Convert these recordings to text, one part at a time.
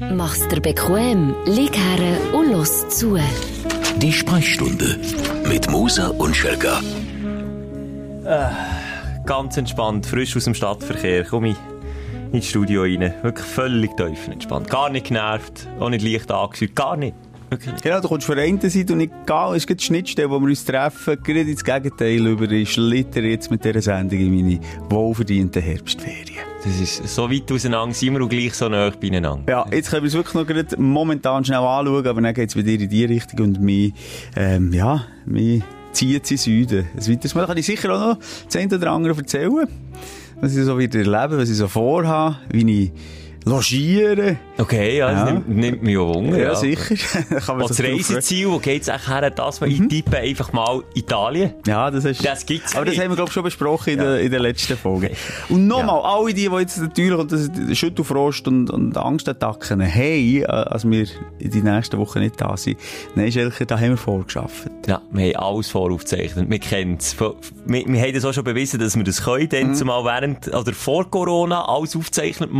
Mach's dir bequem, lieg her und los zu. Die Sprechstunde mit Musa und Schelga. Ganz entspannt, frisch aus dem Stadtverkehr, komme ich ins Studio rein. Wirklich völlig tiefenentspannt. Gar nicht genervt, auch nicht leicht angefühlt, gar nicht. Nicht. Genau, du kommst von der einen Seite und egal, es gibt die Schnittstelle, wo wir uns treffen, gerade ins Gegenteil über. Ich schlitter jetzt mit dieser Sendung in meine wohlverdienten Herbstferien. Das ist so weit auseinander, sind wir auch gleich so nah beieinander. Ja, jetzt können wir es wirklich noch gerade momentan schnell anschauen, aber dann geht es bei dir in die Richtung und mich, ähm, ja, mich zieht in Süden. Ein weiteres Mal kann ich sicher auch noch das eine oder andere erzählen, was ich so wieder erlebe, was ich so vorhabe, wie ich logiere. Okay, ja, das Ja. nimmt, nimmt mich auch Wunder. Ja, sicher. Da kann man Und das Reiseziel, wo geht's eigentlich her, dass man Mhm. ich tippe einfach mal Italien? Ja, das ist. Das gibt's Aber das nicht. haben wir, glaube ich, schon besprochen in, der, in der letzten Folge. Und nochmal, alle die, die jetzt natürlich und das Schüttelfrost und, und Angstattacken haben, äh, als wir in die nächsten Wochen nicht da sind, nein, Schelke, da haben wir vorgeschafft. Ja, wir haben alles voraufgezeichnet. Wir kennen es. Wir, wir haben das auch schon bewiesen, dass wir das können. Mhm. Dann zumal während, oder vor Corona, alles aufgezeichnet,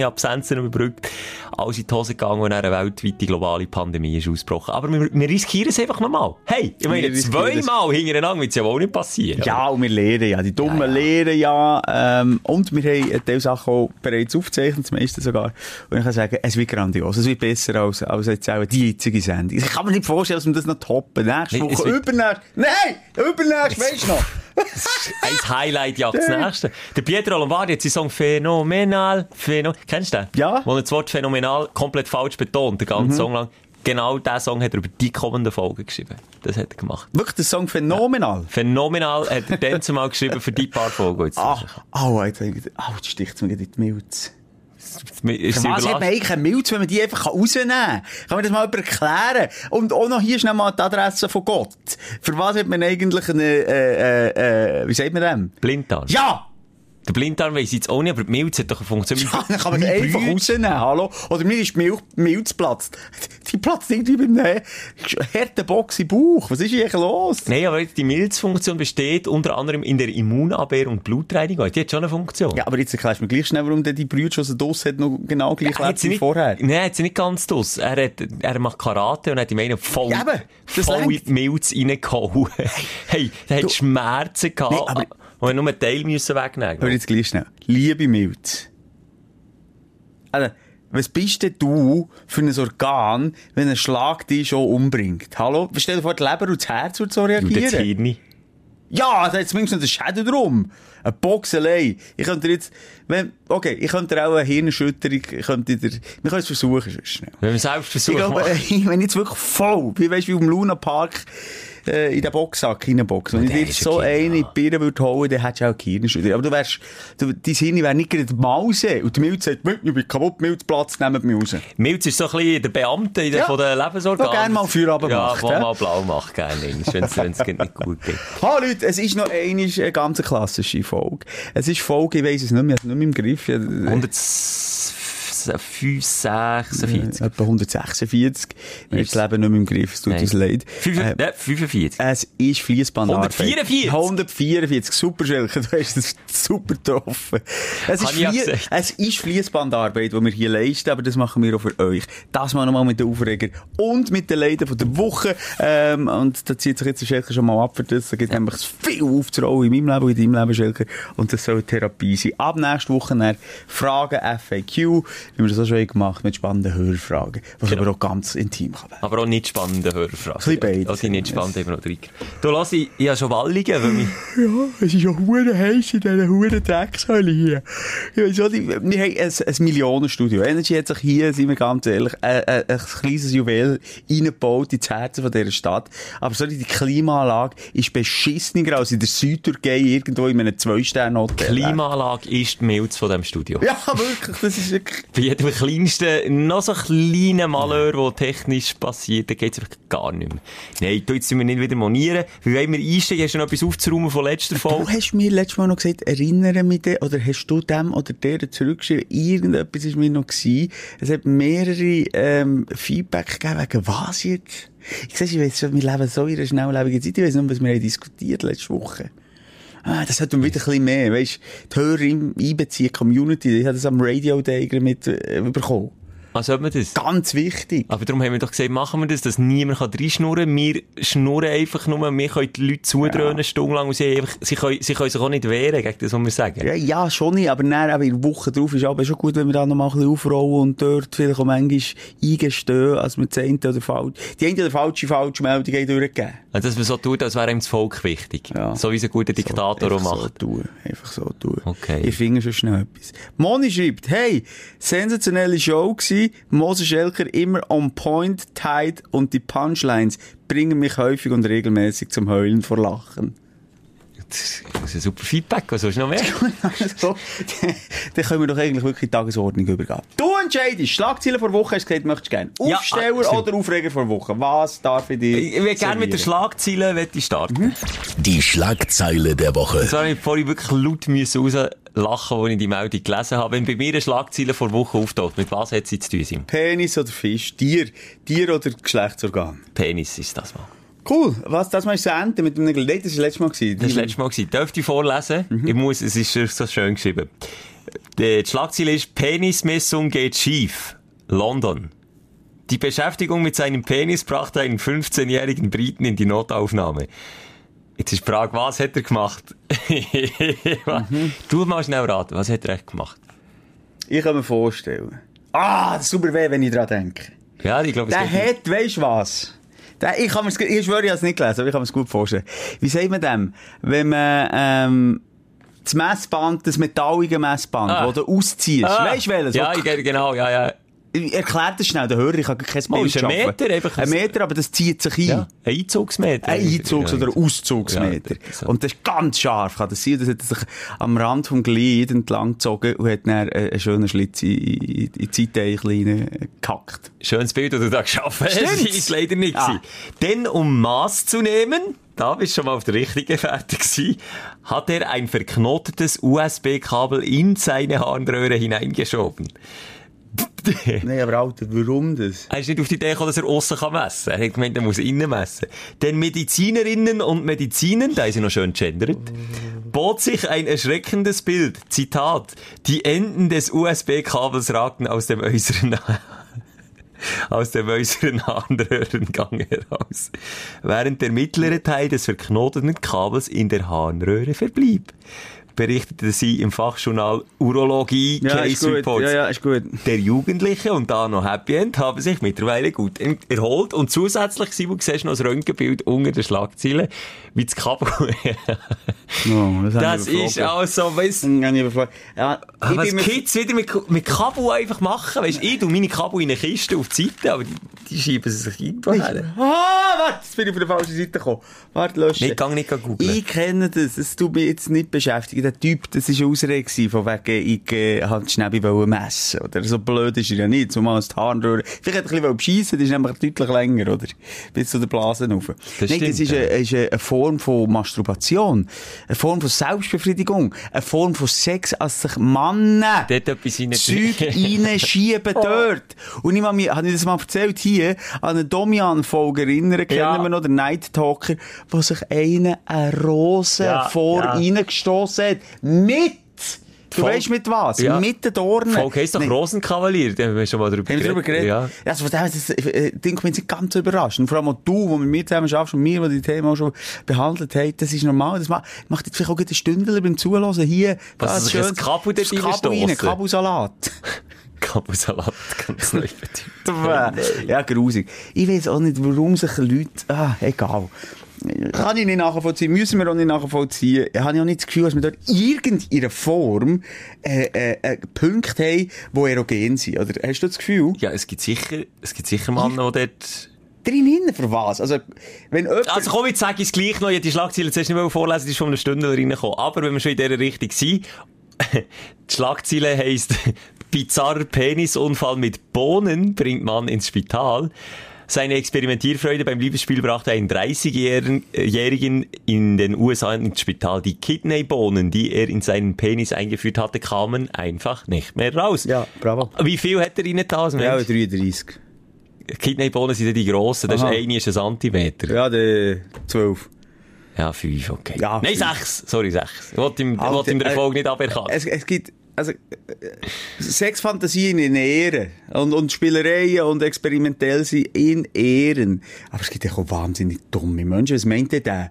monatelange Absenzen überbrückt. Alles in die Hose gegangen und eine weltweite globale Pandemie ist ausgebrochen. Aber wir, wir riskieren es einfach nochmal. Hey, ich meine, zweimal hintereinander wird es ja wohl nicht passieren. Ja, und wir lernen ja, die Dummen Ja, ja. lernen ja, ähm, und wir haben Teil Sachen auch bereits aufgezeichnet, das meiste sogar. Und ich kann sagen, es wird grandios, es wird besser als, als jetzt auch die jetzige Sendung. Ich kann mir nicht vorstellen, dass wir das noch toppen. Nächste Woche, übernächste, nein, übernächste, weisst du noch? Ein Highlight jagt das nächste. Der Pietro Lombardi hat seinen Song Phänomenal, Phäno Kennst du den? Ja. Wo er das Wort Phänomenal komplett falsch betont, den ganzen Song lang. Genau diesen Song hat er über die kommenden Folgen geschrieben. Das hat er gemacht. Wirklich, der Song phänomenal. Phänomenal hat er dann zumal geschrieben für die paar Folgen. Jetzt Ah, oh, jetzt, oh, jetzt sticht mir gerade in die Milz. Ist was hat man eigentlich eine Milz, wenn man die einfach rausnehmen kann? Kann man das mal erklären? Und auch noch hier schnell mal die Adresse von Gott. Für was hat man eigentlich eine, äh, äh, wie sagt man dem? Blinddarm. Ja! Der Blinddarm weiss ich jetzt auch nicht, aber die Milz hat doch eine Funktion. Ja, dann kann man einfach rausnehmen, hallo? Oder mir ist die Milch, Milz platzt. Die platzt irgendwie beim einem harten Box im Bauch. Was ist hier eigentlich los? Nein, aber die Milzfunktion besteht unter anderem in der Immunabwehr und Blutreinigung. Die hat schon eine Funktion. Ja, aber jetzt erklärst du mir gleich schnell, warum der die Brüder schon so Doss hat, noch genau gleich hat lebt sie wie nicht, vorher. Nein, hat sie nicht ganz dus. Er, hat, er macht Karate und hat ihm einen voll, Ja, eben, voll in die Milz reingehauen. hey, der hat Schmerzen gehabt. Nee, und er nur einen Teil müssen wegnehmen. Hör jetzt gleich schnell. Liebe Milz. Also, was bist denn du für ein Organ, wenn ein Schlag dich schon umbringt? Hallo? Stell dir vor, die Leber und das Herz würde so Und das reagieren. Hirn. Ja, da hat zumindest den Schädel drum. Eine Box allein. Ich könnte jetzt, wenn, okay, ich könnte dir auch eine Hirnerschütterung, ich könnte dir, wir können es versuchen, schnell. Wenn wir selbst Ich versuchen, glaube, machen. wenn ich jetzt wirklich voll, wie weißt du, wie im Luna Park, äh, in den Boxsack reinboxen. Wenn oh, ich dir so eine in die Birne würde holen, dann hättest du auch Kirnstudie. Aber du wärst, du, dein Hirn wäre nicht gerade Mause. Und die Milz sagt, ich bin kaputt, Milz, Platz, nehmt mich raus. Milz ist so ein bisschen der Beamte in der, ja. von der Lebensorgan. gerne mal Feierabend ja, macht. Ja, mal blau macht, gerne wenn es nicht gut geht. Ha, Leute, es ist noch eine, eine ganz klassische Folge. Es ist Folge, ich weiss es nicht mehr, ich habe es nicht mehr im Griff. 100 äh, 45. Ja, etwa 146. Wir haben das Leben nicht mehr im Griff, es tut Nein. uns leid. 45, 45. Es ist 144? 144, super schelke, du hast es super getroffen. Es ist, es ist Fließbandarbeit, die wir hier leisten, aber das machen wir auch für euch. Das mal nochmal mit den Aufreger und mit den Leiden von der Woche. Ähm, und da zieht sich jetzt der Schelke schon mal ab für das. Da gibt ja. nämlich viel aufzurollen in meinem Leben und in deinem Leben, Schelke. Und das soll Therapie sein. Ab nächste Woche Fragen FAQ. Wie wir das auch schon gemacht mit spannenden Hörfragen, was Genau. aber auch ganz intim kann werden. Aber auch nicht spannende Hörfragen. Bisschen beides. Also die nicht spannend eben noch drin. Du, lass, ich, ich habe schon Walligen, weil mich... Ja, es ist ja hure heiß in dieser hure Dreckshölle hier. Ich weiss auch wir haben ein, ein Millionenstudio. Energy hat sich hier, sind wir ganz ehrlich, ein, ein, ein kleines Juwel reingebaut ins Herzen von dieser Stadt. Aber so die Klimaanlage ist beschissener als in der Südtürkei irgendwo in einem Zwei-Sterne-Hotel. Klimaanlage ist die Milz von diesem Studio. Ja, wirklich, das ist wirklich... Jedem kleinsten, noch so kleinen Malheur, der technisch passiert, da geht's einfach gar nicht mehr. Nein, du, jetzt sind wir nicht wieder monieren. Wie wollen wir einsteigen? Hast du noch etwas aufzuräumen von letzter Du Folge? hast mir letztes Mal noch gesagt, erinnere mich dir, oder hast du dem oder der zurückgeschrieben, irgendetwas ist mir noch gewesen. Es hat mehrere, ähm, Feedback gegeben, wegen was jetzt? Ich sehe, ich weiss schon, wir leben so in einer schnelllebigen Zeit, ich weiss nicht, was wir diskutiert letzte Woche. Ah, das hat dann wieder ein bisschen mehr, weisst, die Hörer einbeziehen, Community, ich habe das am Radio Day mit, äh, bekommen. Ah, sollte man das? Ganz wichtig. Aber darum haben wir doch gesagt, machen wir das, dass niemand kann reinschnurren kann. Wir schnurren einfach nur, wir können die Leute zudröhnen, ja. stundenlang, und sie, einfach, sie, können, sie können sich auch nicht wehren gegen das, was wir sagen. Ja, ja schon nicht, aber dann, aber in der Woche drauf ist aber schon gut, wenn wir da noch mal ein bisschen aufrollen und dort vielleicht auch manchmal eingestehen, als wir das eine oder falsch, die eine oder falsche Falschmeldung durchgeben. Also, dass man so tut, als wäre ihm das Volk wichtig. Ja. So wie es ein guter Diktator so, auch macht. So tun. Einfach so tun. Okay. Ich finde schon schnell etwas. Moni schreibt, hey, sensationelle Show gewesen, Moses Schelker immer on point, tight und die Punchlines bringen mich häufig und regelmäßig zum Heulen vor Lachen. Das ist ein super Feedback, was sollst du noch mehr? so, dann können wir doch eigentlich wirklich die Tagesordnung übergehen. Du entscheidest, Schlagzeilen vor Woche, hast du gesagt, möchtest du gerne. Aufsteller ja, oder Aufreger vor Woche? Was darf ich dir Ich würde gerne mit der Schlagzeile starten. Mhm. Die Schlagzeile der Woche. Das habe ich vorhin wirklich laut müssen rauslachen, als ich die Meldung gelesen habe. Wenn bei mir eine Schlagzeile vor Woche auftaucht, mit was hat sie zu tun? Penis oder Fisch? Tier? Tier oder Geschlechtsorgan? Penis ist das mal. Cool. Was, das mal ist zu Ende mit dem Nägel? Nein, das war das letzte Mal. Gewesen. Das war das letzte Mal. Gewesen. Dürfte ich vorlesen? Mhm. Ich muss, es ist so schön geschrieben. Die Schlagzeile ist, Penismessung geht schief. London. Die Beschäftigung mit seinem Penis brachte einen 15-jährigen Briten in die Notaufnahme. Jetzt ist die Frage, was hat er gemacht? mhm. Du mal schnell raten, was hat er echt gemacht? Ich kann mir vorstellen. Ah, das ist super weh, wenn ich daran denke. Ja, ich glaube, es Der hat, weißt du was? Ich, kann mir's, ich schwöre, ich habe es nicht gelesen, aber ich kann mir es gut vorstellen. Wie sagt man dem? Wenn man, ähm, das Messband, das metallige Messband, ah. das du ausziehst. Ah. Weißt du welches? Ja, genau, ja, ja. Erklärt das schnell, der Hörer, ich habe kein Bild oh, ist ein Meter, einfach ein Meter, aber das zieht sich ein. Ja, ein Einzugsmeter. Ein Einzugs- oder Auszugsmeter. Ja. Und das ist ganz scharf, kann das sein, das hat sich am Rand vom Glied entlang gezogen und hat dann einen schönen Schlitz in, in, in die Seite gekackt. Schönes Bild, das du da geschaffen hast. Das ist leider nicht ja. Denn um Maß zu nehmen, da bist du schon mal auf der richtigen Fährte gewesen, hat er ein verknotetes USB-Kabel in seine Harnröhre hineingeschoben. Nein, aber Alter, warum das? Er ist nicht auf die Idee gekommen, dass er aussen messen kann. Er hat gemeint, er muss innen messen. Denn Medizinerinnen und Mediziner, da ist er noch schön gendert, bot sich ein erschreckendes Bild. Zitat. Die Enden des USB-Kabels ragten aus dem äußeren aus dem äußeren Harnröhrengang heraus, während der mittlere Teil des verknoteten Kabels in der Harnröhre verblieb berichtete sie im Fachjournal Urologie ja, Case Reports. Ja, ja, ist gut. Der Jugendliche und da noch Happy End haben sich mittlerweile gut erholt und zusätzlich, Simon, siehst du noch das Röntgenbild unter den Schlagzeilen, wie das Kabel. no, das, das ist auch so, weißt du. Ja, was Kids wieder mit, mit Kabel einfach machen, weißt du, ich tu meine Kabel in eine Kiste auf die Seite, aber die, die schieben sich irgendwo her. Ah, warte, jetzt bin ich auf der falschen Seite gekommen. Warte, löschen. Nicht, gang nicht googeln. Ich kenne das, das tut mich jetzt nicht beschäftigen der Typ, das war eine Ausrede von wegen, ich äh, halt schnell messen Oder so blöd ist er ja nicht, zumal das Harnröhre. Vielleicht hätte er ein bisschen beschissen, das ist nämlich deutlich länger, oder? Bis zu den Blasen rauf. Das Nein, stimmt, das ist, ja. eine, ist eine Form von Masturbation. Eine Form von Selbstbefriedigung. Eine Form von Sex, als sich Männer Zeug reinschieben oh. dort. Und ich habe ich das mal erzählt hier, an eine Domian-Folge erinnern, kennen ja. wir noch, der Night Talker, wo sich einer eine Rose ja, vor ja. reingestoßen hat. Mit! Du Voll, weißt mit was? Ja. Mit den Dornen. Volk heisst doch nee. Rosenkavalier, da haben wir schon mal drüber geredet. Drüber geredet? Ja. Also von dem das äh, Ding bin ich ganz überrascht. Und vor allem auch du, wo mit mir zusammen schaffst und mir, die die Themen auch schon behandelt haben, das ist normal. Das macht, macht jetzt vielleicht auch eine Stunde beim Zuhören. Hier, was das ist schön. Kabu dort rein, Kabusalat. Kabusalat, ganz neu betont. ja, grusig. Ich weiß auch nicht, warum sich Leute, ah, egal. Kann ich nicht nachvollziehen, müssen wir auch nicht nachvollziehen. Ich habe ja nicht das Gefühl, dass wir dort irgendeiner Form äh, äh, äh, Punkte haben, die erogen sind. Oder hast du das Gefühl? Ja, es gibt sicher, es gibt sicher Männer, die dort... Drinnen für was? Also, wenn jemand... Also komm, jetzt sage ich es gleich noch. Ich die Schlagzeile zuerst nicht vorlesen, die ist von einer Stunde reingekommen. Aber wenn wir schon in dieser Richtung sind, die Schlagzeile heisst, bizarrer Penisunfall mit Bohnen bringt Mann ins Spital. Seine Experimentierfreude beim Liebesspiel brachte einen 30-Jährigen in den USA ins Spital. Die Kidneybohnen, die er in seinen Penis eingeführt hatte, kamen einfach nicht mehr raus. Ja, bravo. Wie viel hat er rein da? Ja, 33. Kidneybohnen sind ja die grossen, das Aha. ist eine ist ein Zentimeter. Ja, der 12. Ja, fünf, okay. Ja, Nein, fünf. sechs. Sorry, sechs. Ich wollte ihm, wollte ihm den Erfolg äh, nicht aberkannt. Es, es gibt, also, äh, Sexfantasien in Ehren. Und, und Spielereien und experimentell sein in Ehren. Aber es gibt ja auch wahnsinnig dumme Menschen. Was meint ihr denn?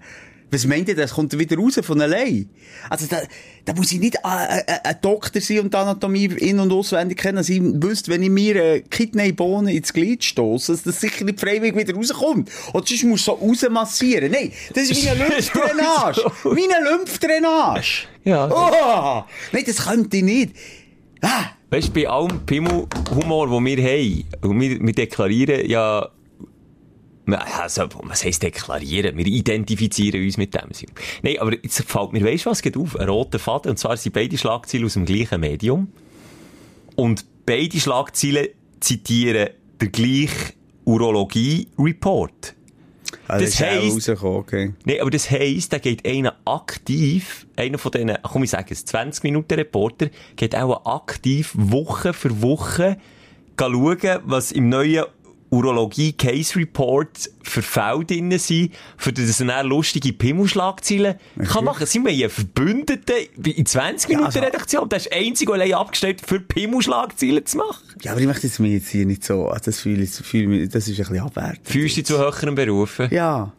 Was meint ihr, das kommt wieder raus von allein? Also, da, da muss ich nicht ein, ein Doktor sein und die Anatomie in- und auswendig kennen, dass ich wüsste, wenn ich mir eine Kidneybohne ins Glied stoße, dass das sicher nicht freiwillig wieder rauskommt. Und sonst muss so rausmassieren. Nein, das ist wie eine Lymphdrainage. wie eine Lymphdrainage. Ja. Oh! Nein, das könnte ich nicht. Ah! Weißt du, bei allem Pimmel-Humor, den wir haben, und wir, wir deklarieren ja, also, was heisst deklarieren? Wir identifizieren uns mit dem. Nein, aber jetzt fällt mir, weißt du was, geht auf? Ein roter Faden. Und zwar sind beide Schlagzeilen aus dem gleichen Medium. Und beide Schlagzeilen zitieren den gleichen Urologie-Report. Also Das auch heisst- okay. Nee, aber das heisst, da geht einer aktiv, einer von diesen, komm ich sage es, 20 Minuten Reporter, geht auch aktiv Woche für Woche schauen, was im neuen Urologie Case Report für Fälle drin sind, für das er lustige Pimmelschlagzeilen kann machen. Sind wir hier Verbündete in 20 Minuten also- Redaktion? Das ist einzig und allein abgestellt, für Pimmelschlagzeilen zu machen. Ja, aber ich möchte jetzt mir jetzt hier nicht so, also das fühle ich, fühle ich, das ist ein bisschen abwertend. Fühlst du dich zu höheren Berufen? Ja.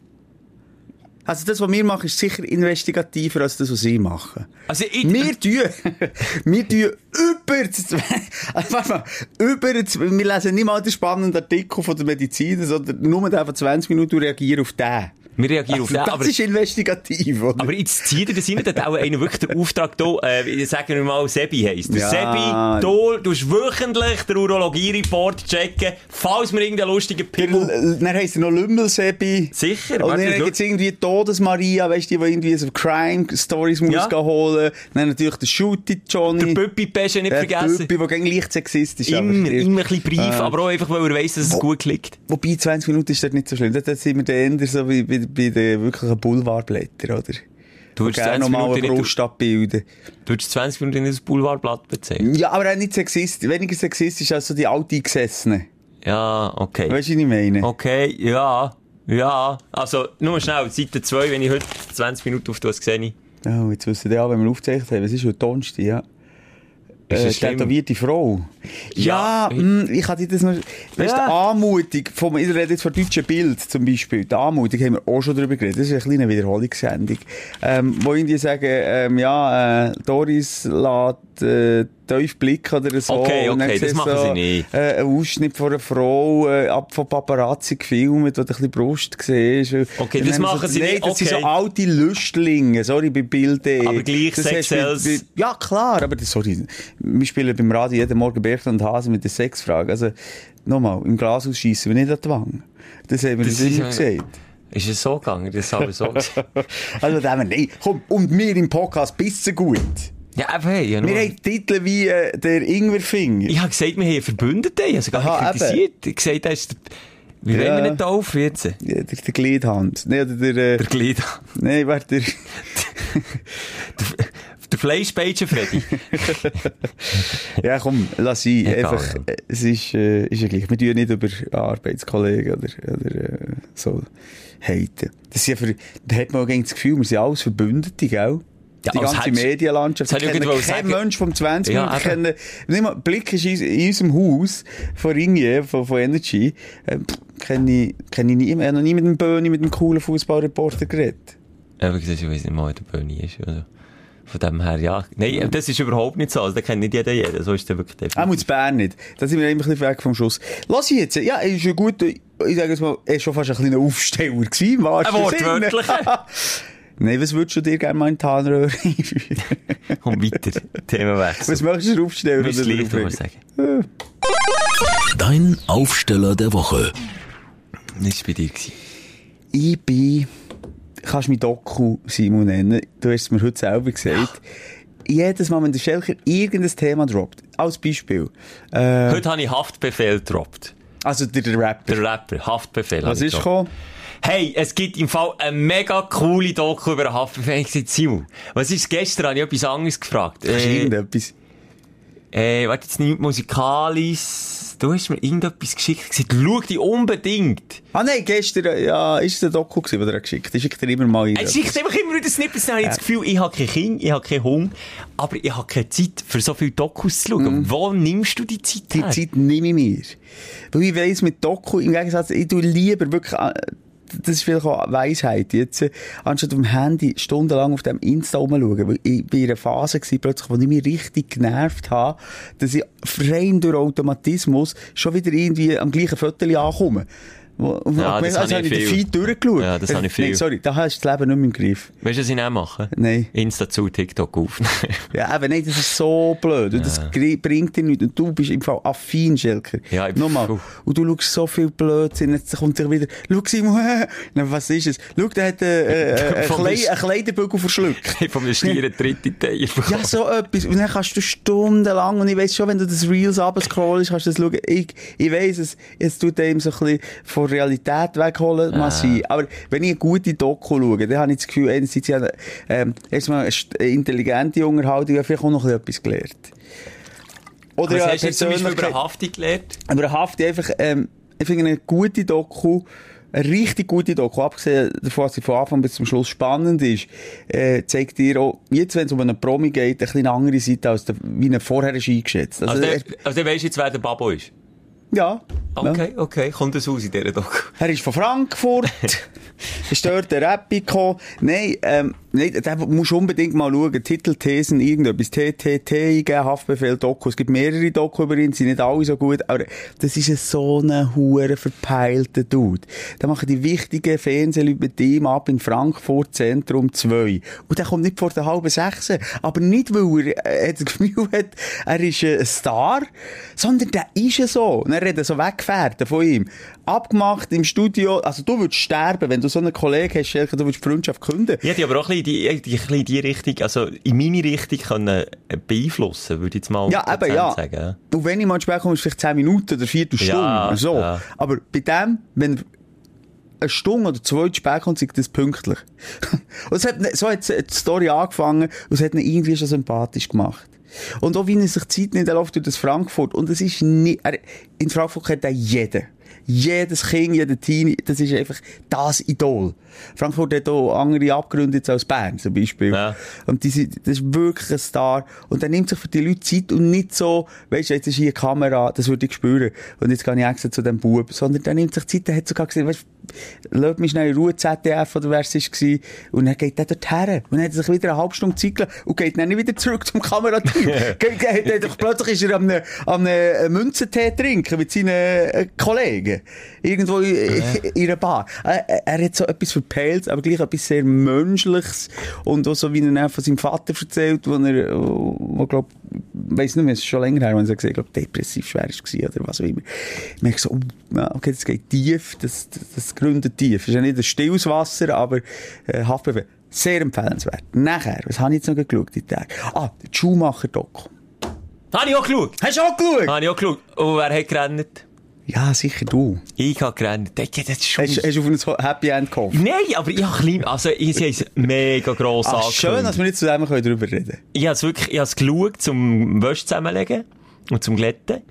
Also das, was wir machen, ist sicher investigativer als das, was sie machen. Also ich, Wir tun, wir tun über, das- also warte mal, über, das- wir lesen nicht mal den spannenden Artikel von der Medizin, sondern nur von 20 Minuten reagieren auf den. Wir reagieren auf Also den, das aber... ist investigativ, oder? Aber jetzt zieht er das rein, da hat auch einer wirklich den Auftrag da, äh, sagen wir mal, Sebi heisst. Der Ja. Sebi, du tust wöchentlich den Urologie-Report checken, falls wir irgendeinen lustigen Pimmel... Dann heisst er noch Lümmelsebi. Sicher, Und dann schau. gibt's irgendwie Todesmaria, weißt du, die, irgendwie so Crime-Stories muss Ja. holen. Dann natürlich der Shooty Johnny. Der Püppi-Pesche nicht der vergessen. Püppi, der gegen leicht sexistisch ist. Immer, immer ein bisschen Brief, Äh. aber auch einfach, weil er weiss, dass es Wo- gut klickt. Wobei 20 Minuten ist das nicht so schlimm. Da sind wir dann so wie bei, den wirklichen Boulevardblättern, oder? Du würdest gerne 20 nochmal eine Brust abbilden. du würdest 20 Minuten nicht das Boulevardblatt bezahlen. Ja, aber auch nicht sexistisch. Weniger sexistisch als so die Alteingesessenen. Ja, okay. Weißt du, was ich meine? Okay, ja, ja. Also, nur schnell, Seite 2, wenn ich heute 20 Minuten auf das sehe. Oh, jetzt wissen wir ja, wenn wir aufgezeichnet haben, was ist heute Donnerstag, ja? Ist Äh, das tätowierte Frau. Ja, Ja, mh, ich hatte das noch, weißt du, Ja. die Anmutung vom, ich rede jetzt von deutschen Bild zum Beispiel, die Anmutung haben wir auch schon drüber geredet, das ist eine kleine Wiederholungssendung, ähm, wo irgendwie sagen, ähm, ja, äh, Doris lässt, äh, tief blicken oder so. Okay, dann okay, das machen sie nicht. Äh, ein Ausschnitt von einer Frau, äh, ab von Paparazzi gefilmt, wo du ein bisschen Brust siehst. Okay, das dann machen so, sie nein, nicht, das sind so okay. alte Lüstlinge, sorry, bei Bild. Aber gleich Das Sex hast du mit- sells. mit- ja, klar, aber das, sorry, wir spielen beim Radio jeden Morgen Bertrand und Hase mit der Sexfrage. Also, nochmal, im Glas ausschießen wir nicht an die Wange. Das haben wir Das immer gesagt. Ist es so gegangen? Das habe ich so gesagt. Also, da haben wir, nein, komm, und wir im Podcast bissen gut. Ja, aber hey, ja. Wir haben Titel wie äh, der Ingwerfinger. Ich habe gesagt, wir haben einen Verbündeten. Ich habe sogar Aha, kritisiert. Ich habe gesagt, er ist... der- Wie Ja. wollen wir nicht auf jetzt? Ja, der, der Gliedhand. Nee, der, Der Glied. nee, warte, der, Der Fleischpeitsche Freddy. ja, komm, lass ihn. Einfach, ja. es ist, äh, ist ja gleich. Wir tun nicht über Arbeitskollegen oder, oder, äh, so, haten. Das ist ja für, da hat man auch das Gefühl, wir sind alles Verbündete, gell? Ja, die ganze Medienlandschaft. Ich kennen gerade kein sagen. Mensch vom 20 Ja, Minuten. eben. kennen, nicht mal, Blick ist in, in unserem Haus von Ringier, von, von Energy. Äh, kenne ich, kenne ich nie, noch nie mit dem Böni, mit dem coolen Fußballreporter geredet. Aber ich weiß nicht mal, wer der Böni ist. Also. Von dem her, ja. Nein, das ist überhaupt nicht so. Also, da kennt nicht jeder jeden. So ist der wirklich definitiv. Auch muss Bern nicht. Da sind wir ein bisschen weg vom Schuss. Lass ich jetzt. Ja, er ist ein guter, ich sage jetzt mal, er ist schon fast ein kleiner Aufsteller gewesen, Ein wortwörtlicher. Nein, was würdest du dir gerne mal in die Harnröhre Und weiter. Themenwechsel. Was möchtest du aufstellen? Oder gleich drauflegen? mal sagen. Dein Aufsteller der Woche. Das war bei dir. gewesen. Ich bin, kannst du mich Doku Simon nennen? Du hast es mir heute selber gesagt. Jedes Mal, wenn der Schelker irgendein Thema droppt, als Beispiel, äh, Heute habe ich Haftbefehl gedroppt. also der, Rapper. Der Rapper, Haftbefehl. Was ist gekommen? Hey, es gibt im Fall eine mega coole Doku über Haftbefehl. Ich Simon, was ist gestern? Habe ich etwas anderes gefragt. Hast Äh, irgendetwas? Äh, warte jetzt nicht musikalisch. Du hast mir irgendetwas geschickt. Gesagt, schau die unbedingt. Ah nein, gestern, ja, ist es ein Doku gewesen, den er geschickt hat? Ich schicke dir immer mal. Er schickt einfach immer wieder Snippets. Dann habe ich das Gefühl, ich habe kein Kind, ich habe keinen Hunger, aber ich habe keine Zeit, für so viele Dokus zu schauen. Wo nimmst du die Zeit Die her? Zeit nehme ich mir. Weil ich weiss, mit Doku, im Gegensatz, ich tue lieber wirklich, äh, das ist vielleicht auch Weisheit jetzt, anstatt auf dem Handy stundenlang auf dem Insta rumschauen, weil ich bin in einer Phase gewesen, plötzlich, wo ich mich richtig genervt habe, dass ich rein durch Automatismus schon wieder irgendwie am gleichen Viertel ankomme. Wo- Ja, das also habe ich ich viel. Feed durchgeschaut. Ja, das habe ich viel. sorry, da hast du das Leben nicht mehr im Griff. Weißt du, was ich nicht mache? Nein. Insta zu, TikTok auf. Ja, aber nein, das ist so blöd. Und das bringt dir nichts. Und du bist im Fall affin, Schelker. Ja, ich- Nochmal. Puh. Und du schaust so viel Blödsinn. Jetzt kommt dir wieder, schau Simon, was ist es? Schau, der hat äh, äh, ein, Vom Klei Ist- ein Kleiderbügel verschluckt. Von einem Stier dritte Teil. Ja, so etwas. Und dann kannst du stundenlang, und ich weiss schon, wenn du das Reels abscrollst, kannst du das schauen. Ich, ich weiss, es, es tut einem so ein bisschen von Realität wegholen, mag sein. Aber wenn ich eine gute Doku schaue, dann habe ich das Gefühl, einerseits, ich habe, ähm, erstmal eine eine intelligente Unterhaltung, ja, vielleicht auch noch ein bisschen etwas gelernt. Oder Was ja, hast du jetzt zum Beispiel über eine Haftung gelernt? aber eine Hafti einfach, ähm, ich finde eine gute Doku, eine richtig gute Doku, abgesehen davon, dass sie von Anfang bis zum Schluss spannend ist, äh, zeigt dir auch, jetzt wenn es um einen Promi geht, eine andere Seite, als der, wie er vorher ist eingeschätzt. Also, er, der, also der weisst jetzt, wer der Babo ist? Ja. ja. Okay, okay. Kommt das aus in dieser Doku? Er ist von Frankfurt, ist dort der Rappi gekommen. Nein, ähm, nein, da musst du unbedingt mal schauen. Titelthesen, irgendetwas. TTT eingeben, Haftbefehl, Doku. Es gibt mehrere Doku über ihn, sind nicht alle so gut, aber das ist ein so ein hure verpeilter Dude. Da machen die wichtigen Fernsehleute mit ihm ab in Frankfurt Zentrum 2. Und der kommt nicht vor der halben Sechse. Aber nicht, weil er äh, das Gefühl hat, er ist ein Star, sondern der ist ja so. Und er redet so Weggefährten von ihm. Abgemacht im Studio. Also du würdest sterben, wenn du so einen Kollegen hast, Schelke, du würdest die Freundschaft künden. Ich hätte aber auch die, die, die, bisschen die Richtung, also in meine Richtung können äh, beeinflussen, würde ich jetzt mal Ja, eben, ja. sagen. Und wenn ich mal später komme, ist es vielleicht 10 Minuten oder 4 Stunden. Ja, so. ja. Aber bei dem, wenn eine Stunde oder zwei zu spät kommt, ist das pünktlich. und es hat, so hat die Story angefangen und es hat ihn irgendwie schon sympathisch gemacht. Und auch wie er sich Zeit nimmt, er läuft durch das Frankfurt. Und es ist nicht, er, in Frankfurt kennt er jeden. Jedes Kind, jeder Teenie, das ist einfach das Idol. Frankfurt hat auch andere Abgründe jetzt als Bern, zum Beispiel. Ja. Und die, sind- das ist wirklich ein Star. Und er nimmt sich für die Leute Zeit und nicht so, weisst du, jetzt ist hier eine Kamera, das würde ich spüren. Und jetzt gehe ich extra zu dem Bub. Sondern der nimmt sich Zeit, der hat sogar gesagt, weisst du, lass mich schnell in Ruhe, ZDF oder wer es war. Und dann geht der dort her. Und dann hat er sich wieder eine halbe Stunde Zeit gelassen und geht dann nicht wieder zurück zum Kamerateam. Plötzlich ist er am am einem Münzentee trinken mit seinen äh, Kollegen. Irgendwo in, in einer Bar. Er, er- hat so etwas verpeilt, aber gleich etwas sehr Menschliches. Und auch so, wie er von seinem Vater erzählt, wo er, wo, glaub, weiss nicht mehr, es ist schon länger her, wenn er gesagt glaub, depressiv schwer war oder was auch immer. Ich merke so, oh, okay, das geht tief, das, das, das gründet tief. Es ist ja nicht ein stilles Wasser, aber äh, Haftbefehl. Sehr empfehlenswert. Nachher, was habe ich jetzt noch geschaut, die Tage? Ah, der Schumacher-Doku. Habe ich auch geschaut? Hast du auch geschaut? Habe ich auch geschaut. Und wer hat gerannt? Ja, sicher du. Ich habe gerannt. Das das ist schon... Hast, hast du auf ein Happy End gehofft? Nein, aber ich habe klein, also ich habe es mega gross Ach, schön, dass wir nicht zusammen können darüber reden können. Ich habe es wirklich, ich habe es geschaut zum Wäsche zusammenlegen und zum Glätten.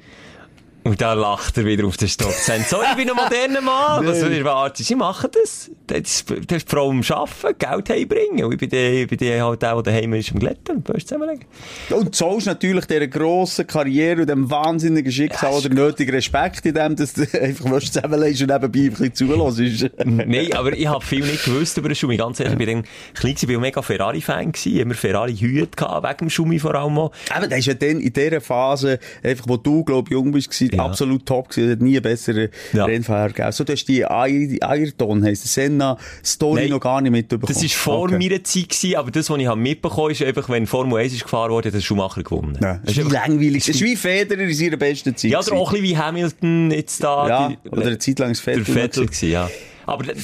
Und da lacht er wieder auf den Stock. So, ich bin ein moderner Mann. Was soll ich warten? Sie machen das. Das ist, das die Frau am Arbeiten, Geld heimbringen. Und ich bin der, ich bin der halt der, der daheim ist am Glätten zusammenlegen. Und so ist natürlich dieser grossen Karriere und dem wahnsinnigen Schicksal Ja, oder nötigen Respekt in dem, dass du einfach was zusammenlegst und nebenbei ein bisschen zulässt. Nein, aber ich habe viel nicht gewusst über den Schumi. Ganz ehrlich, ich bin dann klein ich mega Ferrari-Fan gewesen. Immer Ferrari-Hüte gehabt, wegen dem Schumi vor allem auch. Eben, der ist ja dann in dieser Phase, einfach, wo du, glaub ich, jung bist, gewesen, Ja. absolut top gewesen. Hat nie einen besseren Ja. Rennfahrer gegeben. So, du hast die Ay- Ayrton, heisst der Senna-Story Nein. noch gar nicht mitbekommen. Das war vor Okay. meiner Zeit, gewesen, aber das, was ich habe mitbekommen habe, ist einfach, wenn Formel 1 ist gefahren wurde, hat der Schumacher gewonnen. Ja, das ist wie langweilig. Das ist wie Federer in seiner besten Zeit. Ja, oder auch ein bisschen wie Hamilton jetzt da. Ja, die- oder eine Zeit lang der Vettel. Vettel noch gewesen, ja. Aber der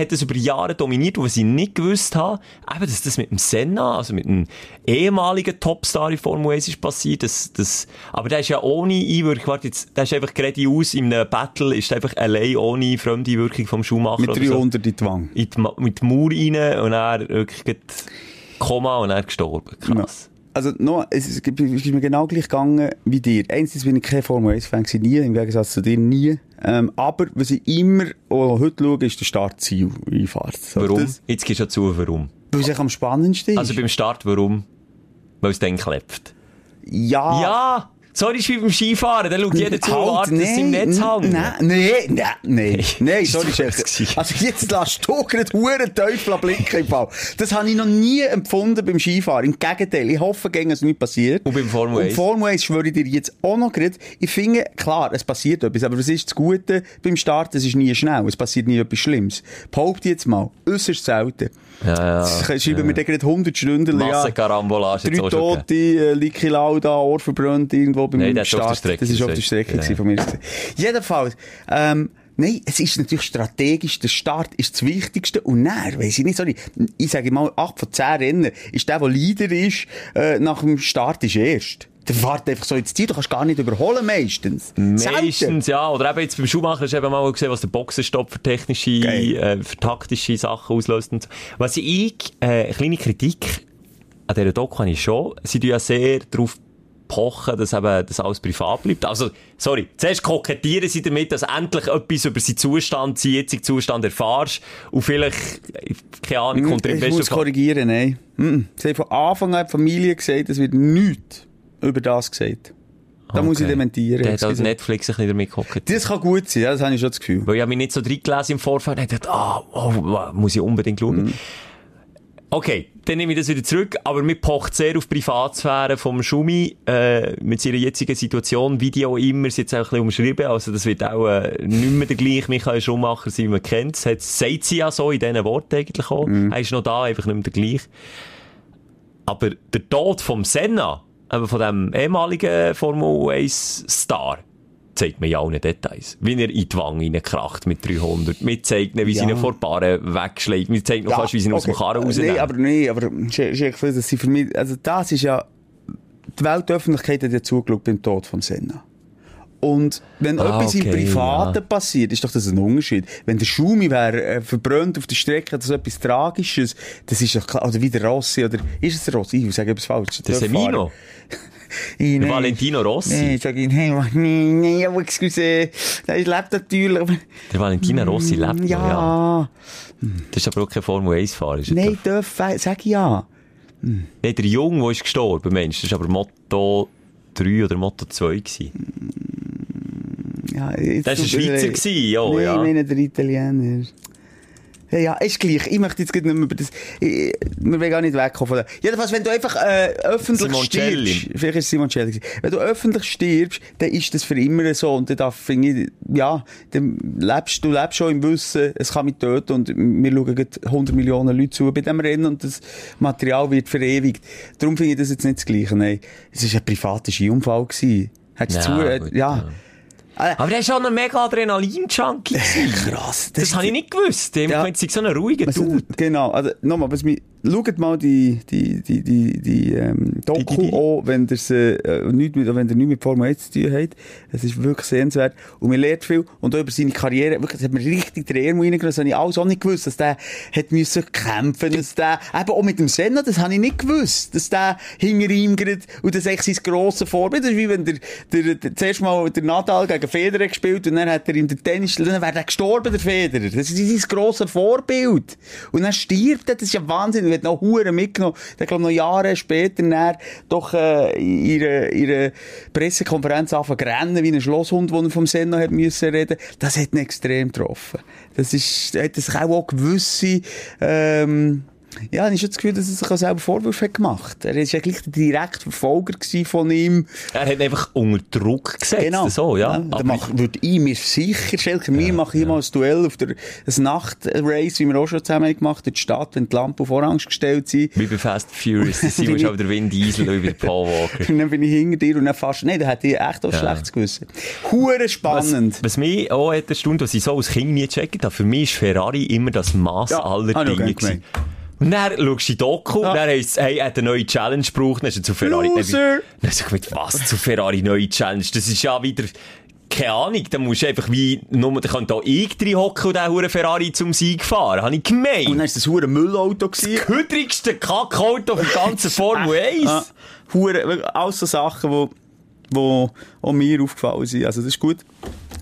hat das über Jahre dominiert, was ich nicht gewusst habe, eben, dass das mit dem Senna, also mit einem ehemaligen Topstar in Formel 1 ist passiert, das, das, aber der ist ja ohne Einwirkung, warte jetzt, der ist einfach geradeaus in einem Battle, ist einfach allein ohne fremde Einwirkung vom Schumacher Mit oder so. 300 in die Wange. in die, Ma- mit die Mauer rein und er wirklich Koma und er gestorben. Krass. Also, noch, es ist, ist mir genau gleich gegangen wie dir. Einerseits bin ich kein Formel 1-Fan gewesen, nie, im Gegensatz zu dir, nie. Ähm, aber, was ich immer, auch heute schaue, ist der Startziel-Einfahrt. So, Warum? Das, Jetzt gehst du zu, warum. weil es am spannendsten ist. Also beim Start, warum? Weil es dann klebt. ja. Ja! So ist wie beim Skifahren, dann schaut jeder zu und wartet, dass sie im Netz hängen. Nein, nein, nein, nein, sorry, Chef. Also jetzt lässt du gerade huren Teufel blicken im Fall. Das habe ich noch nie empfunden beim Skifahren. Im Gegenteil, ich hoffe, gegen es nicht passiert. Und beim Formel Und 1? Formel 1 schwöre ich dir jetzt auch noch gerade. Ich finde, klar, es passiert etwas, aber was ist das Gute beim Start? Es ist nie schnell, es passiert nie etwas Schlimmes. Behaupte jetzt mal, äußerst selten. Ja, ja. Schreiben wir dir gerade 100 Stunden, ja. Massenkarambolage Drei Tote, äh, Liki Lauda, Ohr verbrannt irgendwo ist auf der Start. Strecke das ist auf der. Strecke Ja. von mir. Jedenfalls, ähm, Nein, es ist natürlich strategisch. Der Start ist das Wichtigste. Und dann, weiss ich nicht, sorry, ich sage mal, 8 von 10 Rennen ist der, der Leader ist, äh, nach dem Start ist erst. Der fährt einfach so ins Ziel, du kannst gar nicht überholen meistens. Selten. Meistens, ja. Oder eben jetzt beim Schuhmacher hast du eben mal gesehen, was der Boxenstopp für technische, Geil. äh, für taktische Sachen auslöst. Und so. Was ich, äh, eine kleine Kritik an dieser Doku habe ich schon. Sie tun ja sehr darauf pochen, dass eben das alles privat bleibt. Also, sorry, zuerst kokettieren sie damit, dass endlich etwas über seinen Zustand, seinen jetzigen Zustand erfährst und vielleicht, keine Ahnung, kommt er im Hm, ich muss besten Fall... korrigieren, nein. Mhm. Sie haben von Anfang an die Familie gesagt, es wird nichts über das gesagt. Da muss ich Okay. dementieren. Der hat also. Netflix ein bisschen damit kokettiert. Das kann gut sein, ja, das habe ich schon das Gefühl. Weil ich habe mich nicht so reingelesen im Vorfeld und dachte, ah, oh, wow, muss ich unbedingt schauen. Mhm. Okay, dann nehme ich das wieder zurück, aber mir pocht sehr auf die Privatsphäre vom Schumi, äh, mit seiner jetzigen Situation, wie die auch immer, ist jetzt auch ein bisschen umschrieben, also das wird auch äh, nicht mehr der gleiche Michael Schumacher sein, man kennt. Hat- sagt sie ja so in diesen Worten eigentlich auch. Mhm. Er ist noch da, einfach nicht mehr der gleiche. Aber der Tod vom Senna, eben von dem ehemaligen Formel 1 Star, zeigt mir ja allen Details. Wie er in die Wange reinkracht mit 300. Wir zeigen wie Ja. sie ihn vor die wegschlägt. Wir zeigen noch fast, wie sie ihn aus dem okay. Karren Äh, rausnehmen. Nee, aber nee, aber Sheikh Fliss, das sind für mich, also das ist ja, die Weltöffentlichkeit hat ja zugeschaut beim Tod von Senna. Und wenn Ah, etwas im okay, Privaten ja. passiert, ist doch das ein Unterschied. Wenn der Schumi wäre äh, verbrannt auf der Strecke, das ist etwas Tragisches, das ist doch klar, oder wie der Rossi, oder ist es der Rossi? Ich sage etwas falsch. Der Semino. Der Der Valentino Rossi. Nee, sag ich, hey, nee, nee, aber excuse, der lebt natürlich. Der Valentino Rossi lebt noch, ja. ja. Das ist aber auch kein Formel 1-Fahrer. ist Nein, darf, sag ich ja. Nein, der Junge, der ist gestorben, Mensch. Das war aber Motto 3 oder Motto 2 gewesen. Ja, Das war ein Schweizer gewesen, ja, Nein, ja. ich meine der Italiener. Ja, ja, ist gleich. Ich möchte jetzt nicht mehr über das, ich, wir wollen gar nicht wegkommen von der. Jedenfalls, wenn du einfach, äh, öffentlich Simoncelli. stirbst, vielleicht ist es Simoncelli gewesen. Wenn du öffentlich stirbst, dann ist das für immer so. Und dann darf, finde ich, ja, dann lebst du, lebst schon im Wissen, es kann mich töten und wir schauen gerade 100 Millionen Leute zu bei dem Rennen und das Material wird verewigt. Darum finde ich das jetzt nicht das Gleiche. Nein, es war ein privater Skiunfall gewesen. Hättest Ja, du zu, äh, gut, ja. ja. Aber der war schon ein mega Adrenalin-Junkie. gewesen. Krass. Das, habe ich nicht gewusst. Ich Ja. es so ein ruhiger Also, Dude. genau, also nochmal, was mich, schaut mal die, die, die, die, die, ähm, Doku Die, die, die. an, wenn ihr äh, nicht mit, wenn ihr nicht mit Formel 1 zu tun habt. Es ist wirklich sehenswert. Und man lernt viel. Und auch über seine Karriere, wirklich, das hat mir richtig den Ärmel reingenommen. Das habe ich alles auch nicht gewusst, dass der hat müssen kämpfen, dass der, eben auch mit dem Senna, das habe ich nicht gewusst, dass der hinter ihm gerade, und das ist echt sein grosses Vorbild. Das ist wie wenn der, der, der, zuerst mal der Nadal gegen Federer gespielt und dann hat er ihm den Tennis, dann wäre er gestorben, der Federer. Das ist sein grosses Vorbild. Und dann stirbt er, das ist ja Wahnsinn. Hat noch Huren mitgenommen. Der, glaube noch Jahre später, dann doch, äh, ihre, ihre Pressekonferenz anfangen rennen, wie ein Schlosshund, wo er vom Senna hat müssen reden. Das hat ihn extrem getroffen. Das ist, hat sich auch, auch gewisse, ähm, ja, ich habe das Gefühl, dass er sich auch selber Vorwürfe hat gemacht. Er war ja gleich der direkte Verfolger von ihm. Er hat einfach unter Druck gesetzt. So, ja. da Aber- mach, würde ich mir sicher, wir machen hier mal ein Duell auf der, Nachtrace, wie wir auch schon zusammen haben gemacht, in der Stadt, wenn die Lampen auf Orange gestellt sind. Wie bei Fast Furious. Das sind wir schon wieder Vin Diesel und wieder Paul Walker. Und dann bin ich hinter dir und dann fast, nein, da hätte ich echt auch Ja. schlechtes Gewissen. Hure spannend. Was, was mich auch hat erstaunt, was ich so als Kind nie gecheckt habe, für mich ist Ferrari immer das Maß Ja, aller Dinge. Und dann schaust du die Doku, Ja. dann heisst es, hey, er hat eine neue Challenge gebraucht, dann ist er zu Ferrari. Loser! Dann sag ich, mit was zu Ferrari neue Challenge? Das ist ja wieder keine Ahnung, dann musst du einfach wie, nur, da kann da ich drin hocken und den Huren Ferrari zum Sieg fahren. Habe ich Und gemeint. dann war das hure Müllauto. gewesen. Hüdrigste Kackauto der ganzen Formel 1. Ah, hure, alles so Sachen, wo, wo auch mir aufgefallen sind. Also, das ist gut.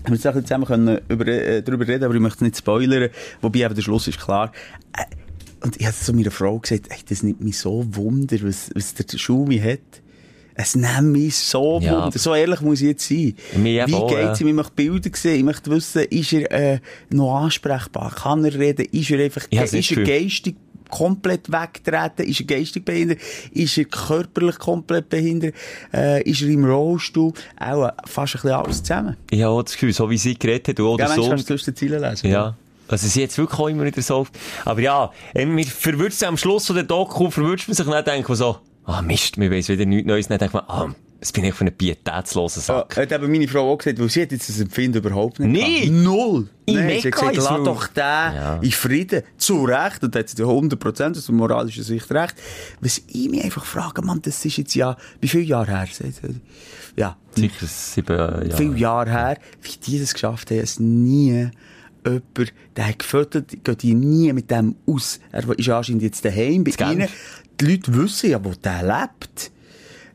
Wir müssen zusammen können über, äh, darüber reden, aber ich möchte es nicht spoilern. Wobei eben der Schluss ist klar. Äh, und ich habe zu meiner Frau gesagt, ey, das nimmt mich so Wunder, was, was der Schumi hat. Es nimmt mich so Ja. Wunder. So ehrlich muss ich jetzt sein. Mir Wie auch, geht's ja. ihm? Ich möchte Bilder sehen. Ich möchte wissen, ist er äh, noch ansprechbar? Kann er reden? Ist er einfach, nicht ist er geistig komplett weggetreten? Ist er geistig behindert? Ist er körperlich komplett behindert? Äh, ist er im Rollstuhl? Auch äh, fast ein bisschen alles zusammen. Auch das Gefühl, so wie sie geredet hat, oder Ja, so. kannst du zwischen den Zielen lesen. Ja. Also sie jetzt wirklich auch immer wieder so. Aber ja, ähm, mir verwirrt sich am Schluss von der Doku, verwirrt man sich nicht, denkt man so, ah Mist, wir weiss wieder nichts Neues, dann denkt man, ah, was bin ich für ein pietätsloser Ja, Sack. hat eben meine Frau auch gesagt, weil sie hat jetzt das Empfinden überhaupt nicht Nicht? gehabt. Null. Ich Nein, sie hat gesagt, lass doch den Ja. in Frieden. Zu Recht. Und da hat sie 100% aus der moralischen Sicht recht. Was ich mich einfach frage, Mann, das ist jetzt ja, wie viele Jahre her? Ja. Sicher sieben äh, Jahre. viele Jahre her, wie die das geschafft haben, es nie jemand, der hat gefüttert, geht die nie mit dem aus. Er ist anscheinend jetzt daheim bei ihnen. Die Leute wissen ja, wo der lebt.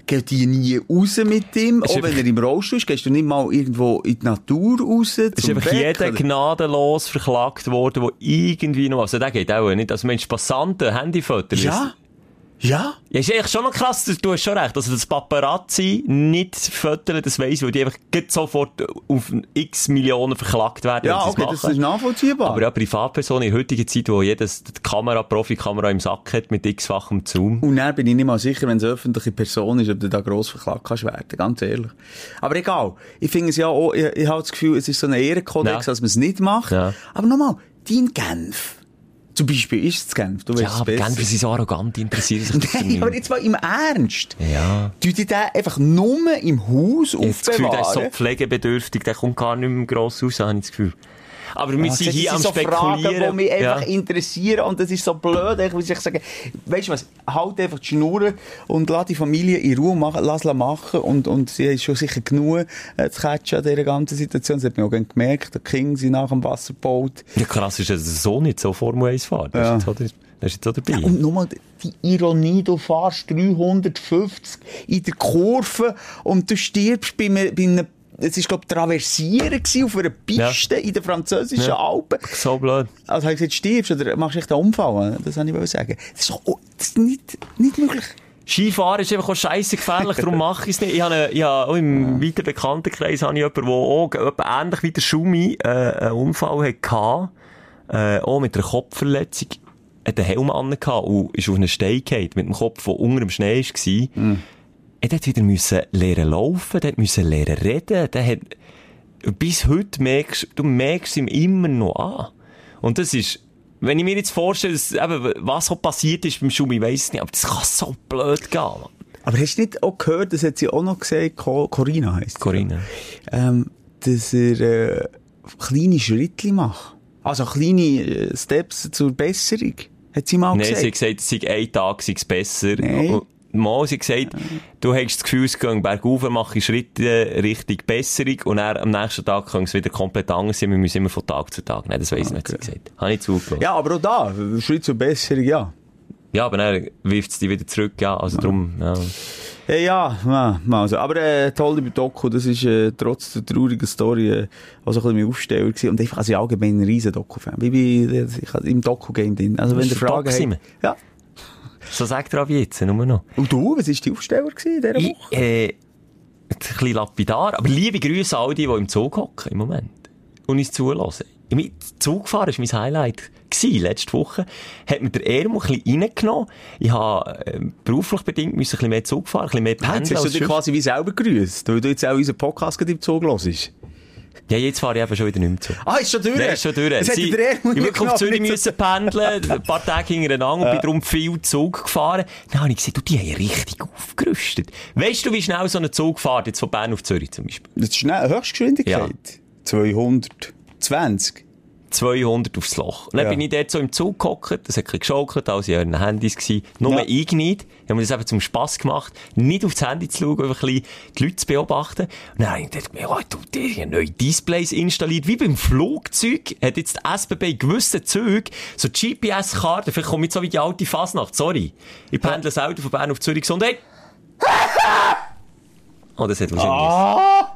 Geht die nie raus mit ihm, auch wenn er im Rollstuhl ist, gehst du nicht mal irgendwo in die Natur raus, Es ist einfach jeder gnadenlos verklagt worden, der irgendwie noch, also der geht auch nicht, also Mensch, Passanten, Handyfotos. Ja. Ja. Ja, ist eigentlich schon noch krass, du hast schon recht. Also, das Paparazzi nicht föteln, das weiss, ich, weil die einfach sofort auf x Millionen verklagt werden. Ja, okay, das machen. ist nachvollziehbar. Aber ja, Privatpersonen in heutiger Zeit, wo jedes die Kamera, Profikamera im Sack hat mit x-fachem Zoom. Und dann bin ich nicht mal sicher, wenn es eine öffentliche Person ist, ob du da gross verklagt kannst werden, ganz ehrlich. Aber egal. Ich finde es ja auch, ich, ich habe das Gefühl, es ist so ein Ehrenkodex, Ja. dass man es nicht macht. Ja. Aber nochmal, dein Genf. Zum Beispiel ist es Genf, du weißt Ja, es besser. Genfer sind so arrogant, die interessieren sich dafür Nein, nicht. aber jetzt mal im Ernst. Ja. Du die den einfach nur im Haus Ich habe das Gefühl, der ist so aufbewahren? pflegebedürftig, der kommt gar nicht mehr gross raus, habe ich das Gefühl. Aber wir Ah, sind das hier am sind so Spekulieren. Fragen, die mich einfach ja. interessieren und das ist so blöd. Ich muss ich sagen, weißt du was, halt einfach die Schnur und lass die Familie in Ruhe machen, lass sie machen und, und sie ist schon sicher genug äh, zu catchen an dieser ganzen Situation. Das hat man auch gemerkt, der King sie nach dem Wasser gebaut. Ja, krass ist, dass er so nicht so Formel 1 fährt. Das Ja. das ist jetzt auch dabei. Und nochmal die Ironie, du fährst 350 in der Kurve und du stirbst bei einem, bei einem es war, glaube ich, Traversieren auf einer Piste in den französischen Ja. Alpen. so blöd. Also habe ich gesagt, stirbst oder machst du echt einen Unfall? Das wollte ich sagen. Das ist, oh, das ist nicht, nicht möglich. Skifahren ist einfach auch scheisse gefährlich, darum mache ich es nicht. Ich habe, ich habe auch im weiteren Bekanntenkreis habe ich jemanden, der auch etwa ähnlich wie der Schumi äh, einen Unfall hatte, äh, auch mit einer Kopfverletzung, hat einen Helm an und ist auf einen Stein gefallen, mit dem Kopf, der unter dem Schnee war. Er hat wieder müssen lernen laufen, hat müssen lernen reden, der hat, bis heute merkst, du merkst ihm immer noch an. Und das ist, wenn ich mir jetzt vorstelle, dass, eben, was so passiert ist beim Schumi, ich weiss es nicht, aber das kann so blöd gehen. Mann. Aber hast du nicht auch gehört, das hat sie auch noch gesagt, Co Corinna heisst sie. Corinna. Ähm, dass er äh, kleine Schritte macht. Also kleine äh, Steps zur Besserung. Hat sie mal Nein, sie hat gesagt. gesagt, es sei ein Tag sei es besser. Nein. Mal, sie gesagt, du hast das Gefühl, es geht bergauf, mache ich Schritte Richtung Besserung und dann am nächsten Tag kann es wieder komplett anders sein. Wir müssen immer von Tag zu Tag. Nein, das weiss ich nicht, gesagt. Habe ich zugelassen. Ja, aber auch da, Schritt zur Besserung, ja. Ja, aber dann wirft es die wieder zurück, ja. Also drum, ja. Äh, ja, ja, mal so. Aber äh, toll über Doku, das ist äh, trotz der traurigen Story äh, auch so ein bisschen mein Aufsteller gewesen. Und einfach, also ich allgemein ein riesen Doku-Fan. Ich bin ich, im Doku-Game drin. Also wenn ihr Fragen habt... Ja. So sagt er ab jetzt, nur noch. Und du, was war die Aufsteller in dieser Ich, Woche? äh, ein bisschen lapidar, aber liebe Grüße an all die, die im Zug hocken im Moment. Und uns zulassen. Zugfahren war mein Highlight. Gewesen, letzte Woche. Hat mir der Ermo ein bisschen reingenommen. Ich habe, äh, beruflich bedingt müssen ein bisschen mehr Zug fahren, ein bisschen mehr Ja, jetzt pendeln. hast du dich quasi wie selber gegrüßt, weil du jetzt auch unseren Podcast im Zug hörst. Ja, jetzt fahre ich eben schon wieder nicht mehr Zug. Ah, ist schon durch? Nein, ist schon durch. Hat Sie- ich wirklich auf Zürich müssen pendeln, ein paar Tage hintereinander und bin darum viel Zug gefahren. Dann habe ich gesehen, du, die haben richtig aufgerüstet. Weißt du, wie schnell so ein Zug fährt, jetzt von Bern auf Zürich zum Beispiel? Das ist schnell, Höchstgeschwindigkeit. 220. 200 aufs Loch. Und dann Ja. bin ich dort so im Zug gehockt, das hat ein geschaukelt, alles in euren Handys gewesen. Nur Ja. ich nicht. Mir das eben zum Spass gemacht, nicht aufs Handy zu schauen, einfach ein bisschen die Leute zu beobachten. Und dann habe ich gedacht, ja, du, die haben neue Displays installiert, wie beim Flugzeug, hat jetzt die SBB in gewissen Zügen so GPS-Karten, vielleicht komme ich so wie die alte Fasnacht, sorry. Ich pendle selten von Bern auf Zürich, Gesundheit. Oh, das hat wahrscheinlich... Ah!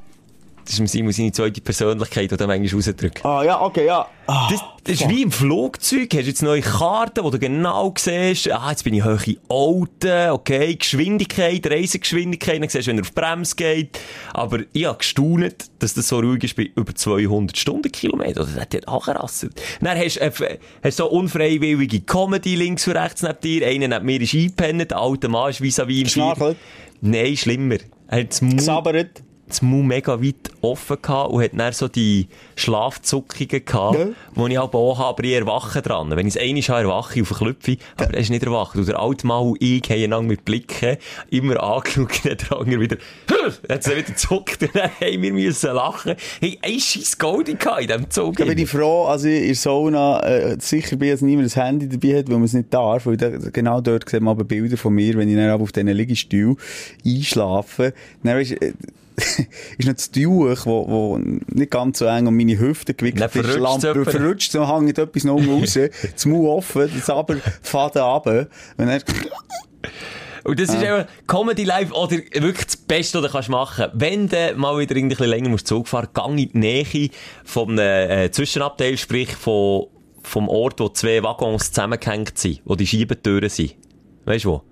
Das ist im Simon seine zweite Persönlichkeit, die er manchmal rausdrückt. Ah, ja, okay, ja. Ah, Das, das ist wie im Flugzeug. Hast du jetzt neue Karten, wo du genau siehst, ah, jetzt bin ich hoch in Alten, okay, Geschwindigkeit, Reisegeschwindigkeit, dann siehst du, wenn er auf die Bremse geht. Aber ich habe gestaunt, dass das so ruhig ist bei über 200 Stundenkilometer. Das hat auch gerasselt. Dann hast du äh, hast so unfreiwillige Comedy links und rechts neben dir. Einer neben mir ist eingepennt, der alte Mann ist vis-à-vis im Geschnarchelt? Nein, schlimmer. Er hat Gesabbert. Das Maul mega weit offen gehabt und hat dann so die Schlafzuckungen gehabt, Ja. die ich aber auch habe, aber ich erwache dran. Wenn ich es einmal habe, erwache ich auf den Klüpfi, aber er ist nicht erwacht. Und der alte Mann und ich haben einander mit Blicken immer angeschaut, dann der andere wieder, hat er wieder gezuckt und dann haben wir müssen lachen. Hey, ein scheiß gehabt in diesem Zug. Da bin ich froh, also in der Sauna äh, sicher bin, dass niemand das Handy dabei hat, weil man es nicht darf. Weil da, genau dort sieht man aber Bilder von mir, wenn ich dann auf diesen Liegestuhl einschlafe. Dann weisst, äh, ist noch das Tuch, wo, wo nicht ganz so eng um meine Hüfte gewickelt Dann ist. Lampe verrutscht, so hängt etwas noch raus, das Maul offen, das aber Faden runter. Und dann, Und das ist eben Comedy Live oder wirklich das Beste, was du kannst machen Wenn du mal wieder ein bisschen länger musst Zug fahren, gang in die Nähe vom äh, Zwischenabteil, sprich von, vom Ort, wo zwei Waggons zusammengehängt sind, wo die Schiebetüren sind. Weißt du wo?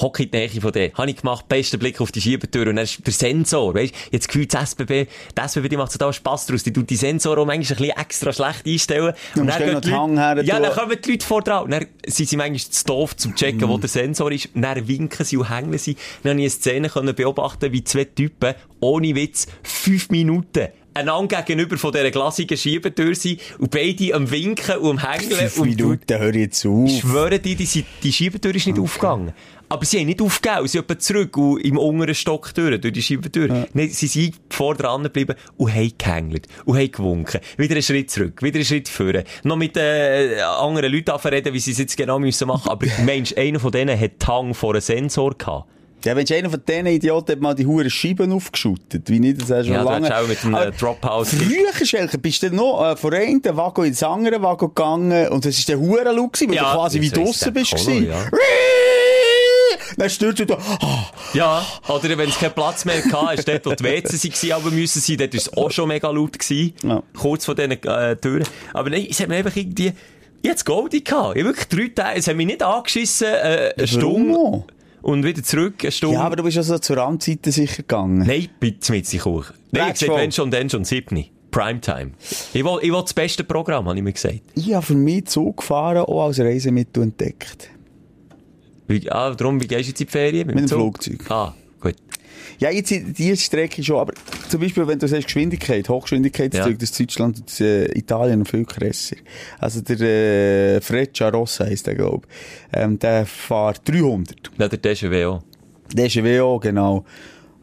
Hock in die Nähe von dem. Habe ich gemacht, besten Blick auf die Schiebetür und dann ist der Sensor, weißt du, jetzt gefühlt das SBB, das SBB, die macht so da Spass draus, die tut die Sensoren auch manchmal ein bisschen extra schlecht einstellen. Du musst gehen die Hang her Ja, dann kommen die Leute vor dran. Und Dann sind sie manchmal zu doof zum checken, wo der Sensor ist. Und Dann winken sie und hängen sie. Dann habe ich eine Szene können beobachten, wie zwei Typen, ohne Witz, fünf Minuten einander gegenüber von dieser glasigen Schiebetür sind und beide am Winken und am Hängeln. fünf und Minuten, hör jetzt auf. ich schwöre dir, die, die Schiebetür ist nicht aufgegangen. Aber sie haben nicht aufgegeben, sie etwa zurück und im unteren Stock durch, durch die Schiebetür. Nein, sie sind vor dran geblieben und haben gehängelt und haben gewunken. Wieder einen Schritt zurück, wieder einen Schritt vorne. Noch mit äh, anderen Leuten reden, wie sie es jetzt genau müssen machen. Aber Mensch, einer von denen hat Hang vor einem Sensor gehabt. Ja, wenn einer von diesen Idioten mal die hure Scheiben aufgeschüttet, wie nicht, das hast du Ja, lange. auch mit dem, äh, Drophouse- Früher, Schelke, bist du noch äh, von einem Waggon ins andere Waggon gegangen und das war der hure gewesen, weil Ja, du quasi wie draussen bist. Kolo, ja. Dann stürzt du da, ah, Ja, oder wenn es keinen Platz mehr hatte, ist dort, wo die WCs waren, aber müssen sein, dort war es auch schon mega laut gewesen. Ja. Kurz vor diesen äh, Türen. Aber nein, es hat mir einfach irgendwie, hatte Goldie gehabt. Ich wirklich drei Tage, es hat mich nicht angeschissen, äh, eine Stunde. Und wieder zurück, eine Stunde. Ja, aber du bist ja so zur Randzeiten sicher gegangen. Nein, bitte mit sich hoch. Nein, ich wenn schon, dann schon, siebni. Primetime. Ich will, ich will das beste Programm, habe ich mir gesagt. Ich habe für mich Zug gefahren, auch als Reisemittel entdeckt. Wie, ah, darum, wie gehst du jetzt in die Ferien? Mit dem Zug? Flugzeug. Ah, gut. Ja, jetzt die Strecke schon, aber zum Beispiel, wenn du sagst Geschwindigkeit, Hochgeschwindigkeitszug, Ja. das ist Deutschland und das, äh, Italien viel krasser. Also der äh, Freccia Rossa heisst der, glaube ich. Ähm, der fährt 300. Ja, der DGW auch. Der ist ein WO, genau.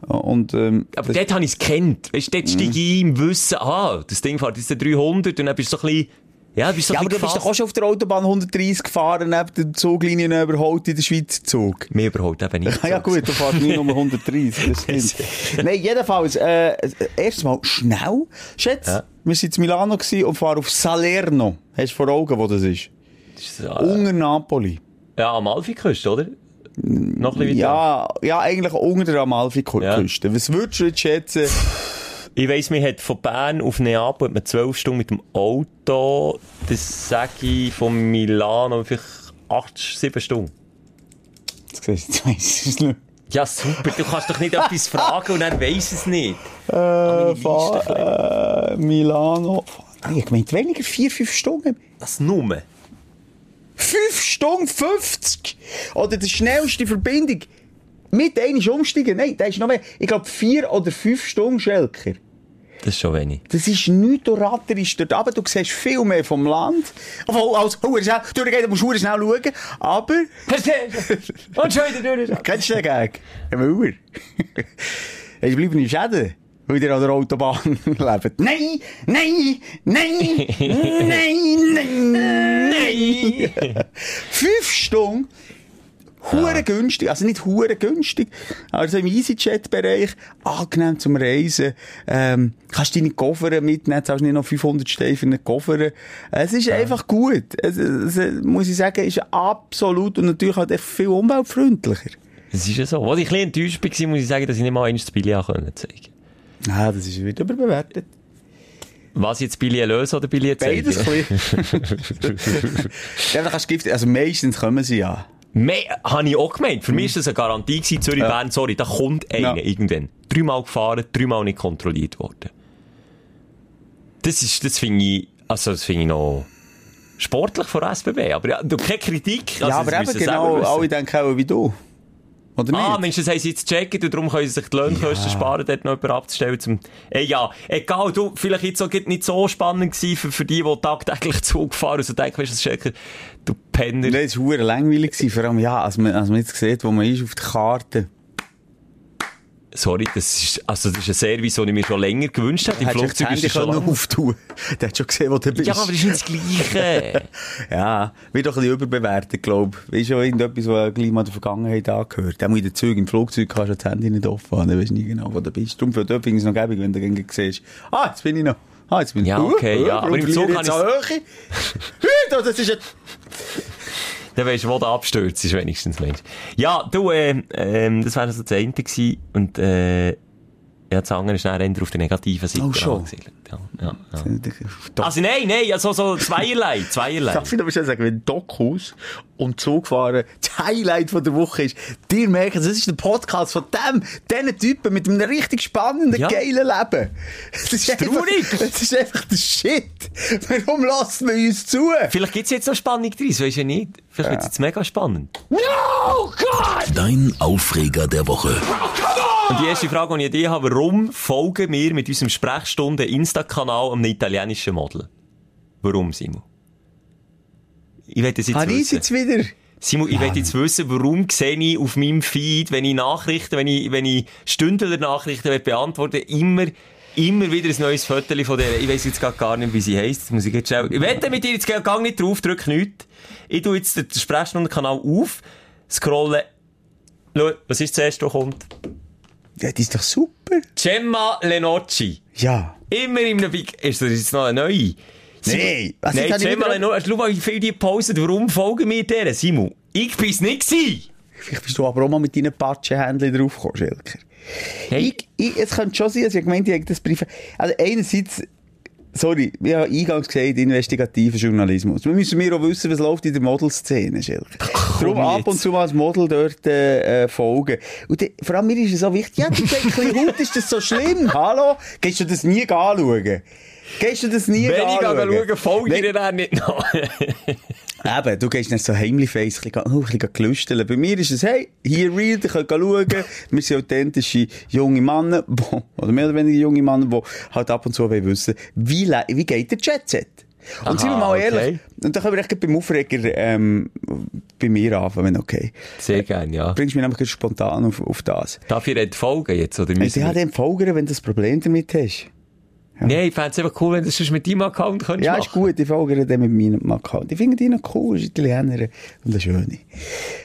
Und, ähm, Aber dort habe ich es gekannt. Weißt dort steige ich im Wissen, ah, das Ding fährt jetzt der 300 und dann bist du so ein bisschen, ja, bist ja, aber du bist doch auch schon auf der Autobahn 130 gefahren, neben der Zuglinie überholt in der Schweizer Zug. Mir überholt eben nicht. Ja, gut, du fährst nicht nur 130, das stimmt. Nein, jedenfalls, äh, erstmal schnell. Schätz, Ja. wir waren in Milano und fahren auf Salerno. Hast du vor Augen, wo das ist? Das ist, äh, Unter Napoli. ja, Amalfiküste, oder? Noch ein bisschen weiter. Ja, ja, eigentlich unter der Amalfi-Küste. Was würdest du jetzt schätzen? Ich weiss, man hat von Bern auf Neapel hat man 12 Stunden mit dem Auto. Das sage ich von Milano vielleicht 8, 7 Stunden. Jetzt siehst du, jetzt es nicht. Ja, super. Du kannst doch nicht etwas fragen und er weiss es nicht. Äh, fahr, äh, Milano. Ich meinte weniger, vier, fünf Stunden. Das Nummer. 5 Stunden 50! Oder die schnellste Verbindung. Mit einmal umsteigen. Nein, das ist noch mehr. Ich glaube, 4 oder 5 Stunden Schelker. Das ist schon wenig. Das ist nichts ratterisch dort aber Du siehst viel mehr vom Land. Obwohl, als Huren schnell, durchgehen, du musst Huren schnell schauen. Aber, Und schon wieder durch. kennst du den Gag? Ein. Hast du bleiben in Schäden? weil ihr an der Autobahn lebt. Nein, nein, nein, nein, nein, nein. Fünf Stunden. Hure günstig, also nicht hure günstig, also im EasyJet-Bereich, angenehm zum Reisen, ähm, kannst deine Koffer mitnehmen, zahlst nicht noch 500 Steine für einen Koffer. Es ist einfach gut. Es, es, es, muss ich sagen, ist absolut und natürlich halt echt viel umweltfreundlicher. Das ist ja so. Als ich ein bisschen enttäuscht war, muss ich sagen, dass ich nicht mal eins das Billy zeigen konnte. Ah, das ist wieder überbewertet. Was jetzt Billy lösen oder Billy zeigen? Beides ein bisschen. ja, da kannst du Gift, also meistens kommen sie ja. Mehr habe ich auch gemeint. Für mich war das eine Garantie gewesen, Zürich, Ja. Bern, sorry, da kommt einer Ja. irgendwann. Dreimal gefahren, dreimal nicht kontrolliert worden. Das ist, das finde ich, also das finde ich noch sportlich von SBB. Aber ja, keine Kritik. Also, ja, aber eben genau, alle denken auch wie du. Oder nicht? Ah, Mensch, das haben sie jetzt gecheckt und darum können sie sich die Lohnkosten sparen, dort noch jemanden abzustellen zum... Ey, ja, egal, du, vielleicht jetzt auch nicht so spannend gewesen für, für die, die tagtäglich Zug fahren und so denken, weißt du, das du Penner. Nein, es war langweilig. Vor allem, ja, als man, als man jetzt sieht, wo man ist auf der Karte. Sorry, das ist, also das ist ein Service, den ich mir schon länger gewünscht hätte. Im Flugzeug ist es schon lange. auftun Der hat schon gesehen, wo du bist. Ja, aber das ist nicht das Gleiche. Ja, wird doch ein bisschen überbewertet, glaube ich. Ist schon irgendetwas, was gleich mal der Vergangenheit angehört. Auch in den Zügen, im Flugzeug kannst du das Handy nicht offen haben, du nie genau, wo du bist. Darum dort finde ich es noch gäbig, wenn du irgendwie siehst, ah, jetzt bin ich noch. Ah, jetzt bin ich Ja, okay, ja, warum aber im Zug ich kann an Höhe? Hü, das ist ein... Dann weisst du, wo der abstürzt ist, wenigstens, Mensch. Ja, du, äh, ähm, das wäre so das eine gewesen. Und, äh, ja, das andere ist dann eher auf der negativen Seite Oh, schon. Ja, ja, ja. Doch. Also nein, nein, ja, so, so zweierlei, zweierlei. Darf ich noch schnell sagen, wenn Dokus und Zugfahren das Highlight von der Woche ist, dir merken, das ist der Podcast von dem, diesen Typen mit einem richtig spannenden, Ja. geilen Leben. Das ist, einfach, traurig. das ist einfach der Shit. Warum lassen wir uns zu? Vielleicht gibt's jetzt noch Spannung drin, das weisst du ja nicht. Vielleicht wird's jetzt mega spannend. Dein Aufreger der Woche. Und die erste Frage, die ich dich habe, warum folgen wir mit unserem Sprechstunden-Insta-Kanal einem italienischen Model? Warum, Simon? Ich das jetzt wissen. jetzt wieder? Simon, ich will jetzt wissen, warum sehe ich auf meinem Feed, wenn ich Nachrichten, wenn ich, wenn ich Stündler-Nachrichten will beantworten immer, immer wieder ein neues Foto von der, ich weiss jetzt gar nicht, wie sie heisst, das muss ich jetzt schnell, ich wette mit dir, jetzt gang nicht drauf, drück nichts. Ich tu jetzt den Sprechstundenkanal auf, scrolle, schau, was ist zuerst, was kommt? Ja, das ist doch super. Gemma Lenocci. Ja. Immer in einem Big, ist das jetzt noch eine neue? Nee, was Nein, habe Gemma Lenocci, schau mal, wie viel die pausen, warum folgen wir der? Simon, ich bin's nicht gewesen. Vielleicht bist du aber auch mal mit deinen Patschenhändchen draufgekommen, Schelker. Hey. Ich, ich, es könnte schon sein, also ich gemeint, hätte das Brief. Also einerseits, sorry, ich habe eingangs gesagt, investigativer Journalismus. Wir müssen mir auch wissen, was läuft in der Modelszene, Schelker. Darum ab und zu mal als Model dort äh, äh, folgen. Und dann, vor allem mir ist es so wichtig, ja, du Haut, ist das so schlimm? Hallo? Gehst du das nie anschauen? Gehst du das nie Wenn ich anschauen? schaue, folge ich Nein. dir dann nicht noch. Eben, du gehst nicht so heimlich face, ein bisschen, oh, ein bisschen gelüsteln. Bei mir ist es, hey, hier real, ihr könnt schauen. Wir sind authentische junge Männer, wo, oder mehr oder weniger junge Männer, die halt ab und zu wissen, wie, wie geht der Jet-Set? Und Aha, sind wir mal okay. ehrlich, und da können wir echt beim Aufreger, ähm, bei mir anfangen, wenn okay. Sehr gerne, ja. Bringst mich nämlich spontan auf, auf das. Darf ich nicht folgen jetzt, oder Ich müssen habe wir... dem folgen, wenn du das Problem damit hast. Nee, ich fände es einfach cool, wenn du das sonst mit deinem Account könntest Ja, machen. ist gut, ich folge dem mit meinem Account. Ich finde die noch cool, ist Italiener und eine schöne.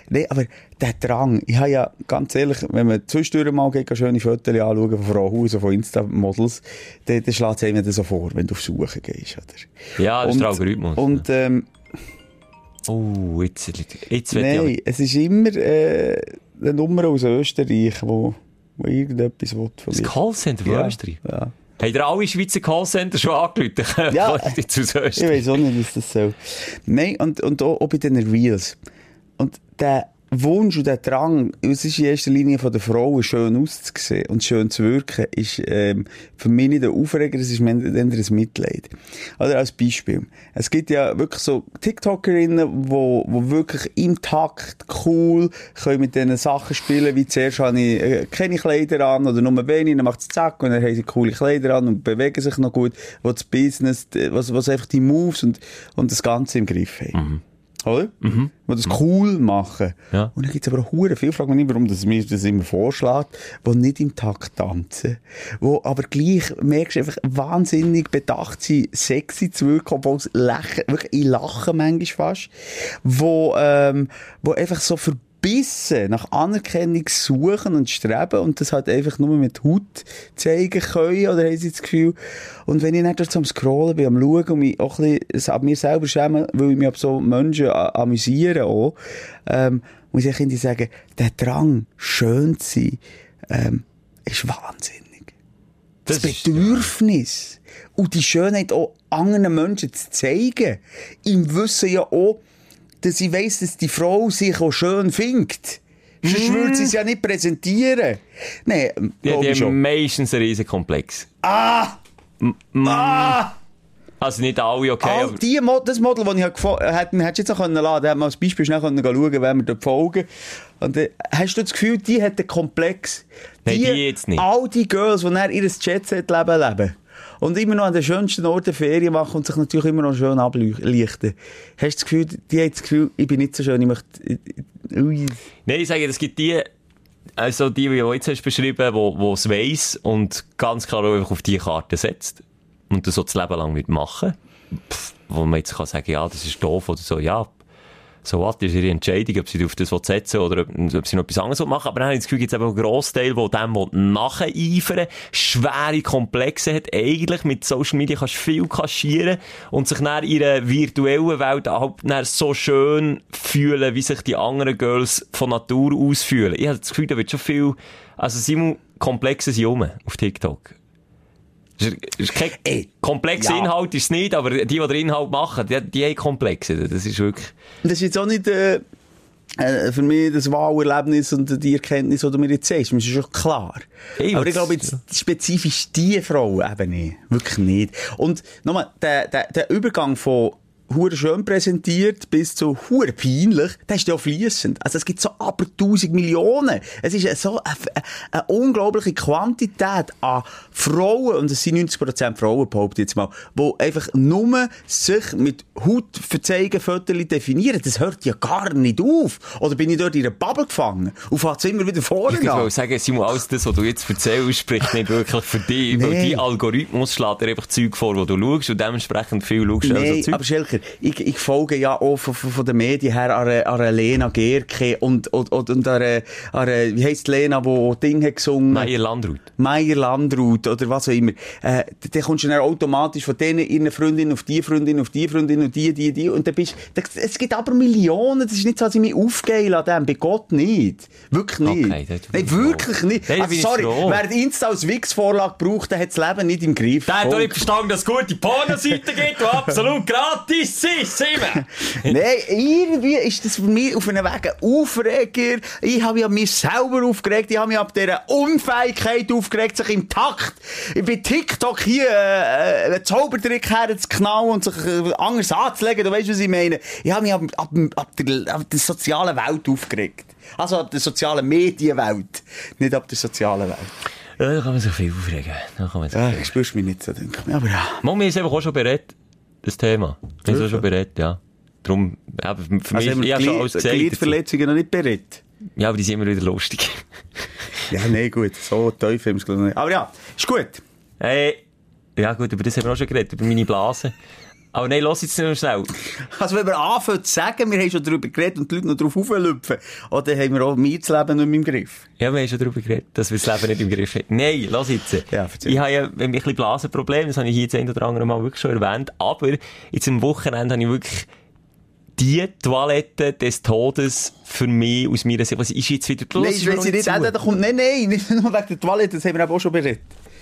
Nee, aber der Drang, ich habe ja, ganz ehrlich, wenn man zwischendurch mal geht, schöne Fotos anschauen von Frauenhaus, von Insta-Models, dann, dann schlägt es einem das so vor, wenn du auf Suche gehst, oder? Ja, das ist Und- der Algorithmus. Und, ähm, Oh, jetzt, jetzt nein, ich es ist immer, äh, eine Nummer aus Österreich, wo, wo irgendetwas will von aber... Das mir. Callcenter von Ja, Österreich. Ja. Haben ihr alle Schweizer Callcenter schon angerufen? Ja. Ich weiß auch nicht, was das soll. Nein, und, und auch, auch bei den Reels. Und der Wunsch und der Drang, es ist in erster Linie von der Frauen schön auszusehen und schön zu wirken, ist ähm, für mich nicht der Aufreger, es ist mehr ein Mitleid. Oder als Beispiel. Es gibt ja wirklich so TikTokerinnen, wo, wo wirklich im Takt cool können mit diesen Sachen spielen, wie zuerst habe ich äh, keine Kleider an oder nur wenig, dann macht es zack und dann haben sie coole Kleider an und bewegen sich noch gut, wo das Business, äh, was, was einfach die Moves und, und das Ganze im Griff haben. Oder? Die das cool machen. Ja. Und dann gibt es aber auch hure viel, frag mich nicht, warum das mir das immer vorschlägt, die nicht im Takt tanzen. Wo aber gleich, merkst du einfach, wahnsinnig bedacht sind, sexy zu wirken, obwohl sie lächeln, wirklich, ich lache manchmal fast. Wo, ähm, wo einfach so verbissen nach Anerkennung suchen und streben und das halt einfach nur mit Haut zeigen können, oder haben sie das Gefühl? Und wenn ich nicht dort am Scrollen bin, am Schauen und mich auch ein bisschen an mir selber schäme, weil ich mich ab so Menschen amüsiere auch, ähm, muss ich irgendwie sagen, der Drang, schön zu sein, ähm, ist wahnsinnig. Das, Das ist- Bedürfnis. Und die Schönheit auch anderen Menschen zu zeigen. Im Wissen ja auch, dass ich weiss, dass die Frau sich auch schön findet. Sonst würde sie es ja nicht präsentieren. Nein, Die, glaub die haben meistens einen riesen Komplex. Ah! Ah! Also nicht alle, okay, All aber die Mod das Model, das ich gefo- hätte, hättest du jetzt auch können laden, hätte man als Beispiel schnell können schauen, wenn wir dort folgen. Und äh, hast du das Gefühl, die hat einen Komplex? Nein, die jetzt nicht. All die Girls, die dann ihr Jet-Set-Leben leben. Und immer noch an den schönsten Orten Ferien machen und sich natürlich immer noch schön ablichten. Hast du das Gefühl, die hat das Gefühl, ich bin nicht so schön, ich möchte. Nein, ich sage, es gibt die, also die, die du jetzt hast beschrieben, wo, wo es weiss und ganz klar einfach auf die Karte setzt und das so das Leben lang nicht machen. Pff, wo man jetzt kann sagen, ja, das ist doof oder so, ja. So was ist ihre Entscheidung, ob sie auf das setzen oder ob, ob sie noch etwas anderes machen Aber dann habe ich das Gefühl, gibt eben einen Grossteil, der dem nacheifern schwere Komplexe hat. Eigentlich mit Social Media kannst du viel kaschieren und sich in ihrer virtuellen Welt halt so schön fühlen, wie sich die anderen Girls von Natur aus fühlen. Ich habe das Gefühl, da wird schon viel, also Simon, Komplexe sind rum auf TikTok. Ist- kein Ey, komplexer ja. Inhalt ist es nicht, aber die, die den Inhalt machen, die, die haben Komplexe. Das ist wirklich... Das ist jetzt auch nicht, äh, äh, für mich das Wahlerlebnis und die Erkenntnis, die du mir jetzt sagst. Das ist schon klar. Ey, Aber ich glaube jetzt spezifisch die Frau eben nicht. Wirklich nicht. Und nochmal, der, der, der Übergang von hure schön präsentiert bis zu hure peinlich, das ist ja fließend. Also es gibt so aber tausend Millionen. Es ist so eine, eine, unglaubliche Quantität an Frauen, und es sind 90% Frauen, behaupte ich jetzt mal, die einfach nur sich mit Haut verzeigen, Fotos definieren. Das hört ja gar nicht auf. Oder bin ich dort in einer Bubble gefangen und fahrt immer wieder vorne Ich wollte sagen, Simon, alles das, was du jetzt erzählst, spricht nicht wirklich für dich. Weil Nee. dein Algorithmus schlägt dir einfach Zeug vor, wo du schaust und dementsprechend viel schaust Nein, also aber Schelker, ich, ich folge ja auch von, von, von den Medien her an, an Lena Gerke und, und, und, und an, einer- an, wie heisst Lena, die Ding hat gesungen? Meier Landrut. Meier Landrut oder was auch immer. Äh, dann kommst du dann automatisch von denen ihren Freundinnen auf die Freundin, auf die Freundin und die, die, die. Und dann bist es gibt aber Millionen. Das ist nicht so, dass ich mich aufgehe an dem. Bei Gott nicht. Wirklich nicht. Okay, Nein, ich froh. wirklich nicht. Also, sorry, wer Insta als Wix-Vorlage braucht, der hat das Leben nicht im Griff. Der hat doch nicht verstanden, dass es gute Pornoseiten gibt, die absolut gratis sind, Simon! Nein, irgendwie ist das für mich auf einem Weg ein Aufreger. Ich habe mich an mich selber aufgeregt. Ich habe mich ab dieser Unfähigkeit aufgeregt, sich im Takt bei TikTok hier äh, einen Zaubertrick herzuknallen und sich äh, anders anzulegen. Du weißt, was ich meine. Ich habe mich ab, ab, ab, der, ab der sozialen Welt aufgeregt. Also ab der sozialen Medienwelt. Nicht ab der sozialen Welt. Ja, da kann man sich viel aufregen. Da kann man sich Ja, viel du spürst mich nicht so, denke ich. Aber ja. Mami ist einfach auch schon bereit, das Thema. Wir sind auch schon bereit, ja. Darum, eben, für mich, Also haben ich habe schon alles gesagt. Gliedverletzungen noch nicht bereit. Ja, aber die sind immer wieder lustig. Ja, nee, gut. So tief haben wir es ich, nicht. Aber ja, ist gut. Hey, ja gut, über das haben wir auch schon geredet, über meine Blase. Aber nein, lass jetzt noch schnell. Also, wenn wir anfangen zu sagen, wir haben schon darüber geredet und die Leute noch drauf auflüpfen, oder haben wir auch das Leben nicht mehr im Griff? Ja, wir haben schon darüber geredet, dass wir das Leben nicht im Griff haben. Nein, lass jetzt. Ja, ich habe ja ein bisschen Blasenprobleme, das habe ich hier jetzt ein oder andere Mal wirklich schon erwähnt, aber jetzt am Wochenende habe ich wirklich die Toilette des Todes für mich aus meiner Sicht. Was ist jetzt wieder Nein, los? ich weiß nicht, entweder kommt, nein, nein, nicht nur wegen der Toilette, das haben wir auch schon beredet.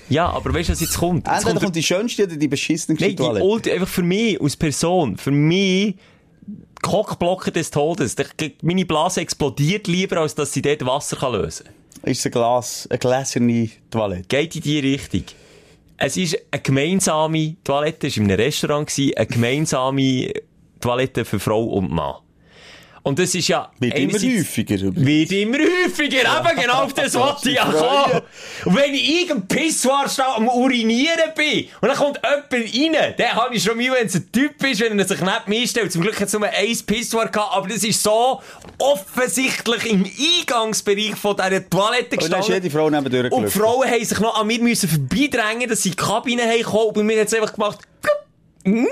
Ja, aber weißt du, was jetzt kommt? Jetzt Entweder kommt kommt die schönste oder die beschissenste Nein, die. Ulti, einfach für mich, als Person, für mich, Kockblocken des Todes. Meine Blase explodiert lieber, als dass sie dort Wasser kann lösen kann. Ist es ein Glas, eine gläserne Toilette? Geht in die Richtung. Es ist eine gemeinsame Toilette, es war in einem Restaurant, eine gemeinsame Toilette für Frau und Mann. Und das ist ja... Wird immer häufiger. Wird immer häufiger, eben genau auf das wollte ich ja kommen. Und wenn ich irgendein Pissoir stehe am Urinieren bin, und dann kommt jemand rein, dann habe ich schon Mühe, wenn es ein Typ ist, wenn er sich neben mir stellt. Zum Glück hat es nur ein Pissoir gehabt, aber das ist so offensichtlich im Eingangsbereich von dieser Toilette Und gestanden. jede Frau neben Und die. Frauen haben sich noch an mir müssen vorbeidrängen, dass sie in die Kabine haben gekommen. Und bei mir hat es einfach gemacht, plupp. nein,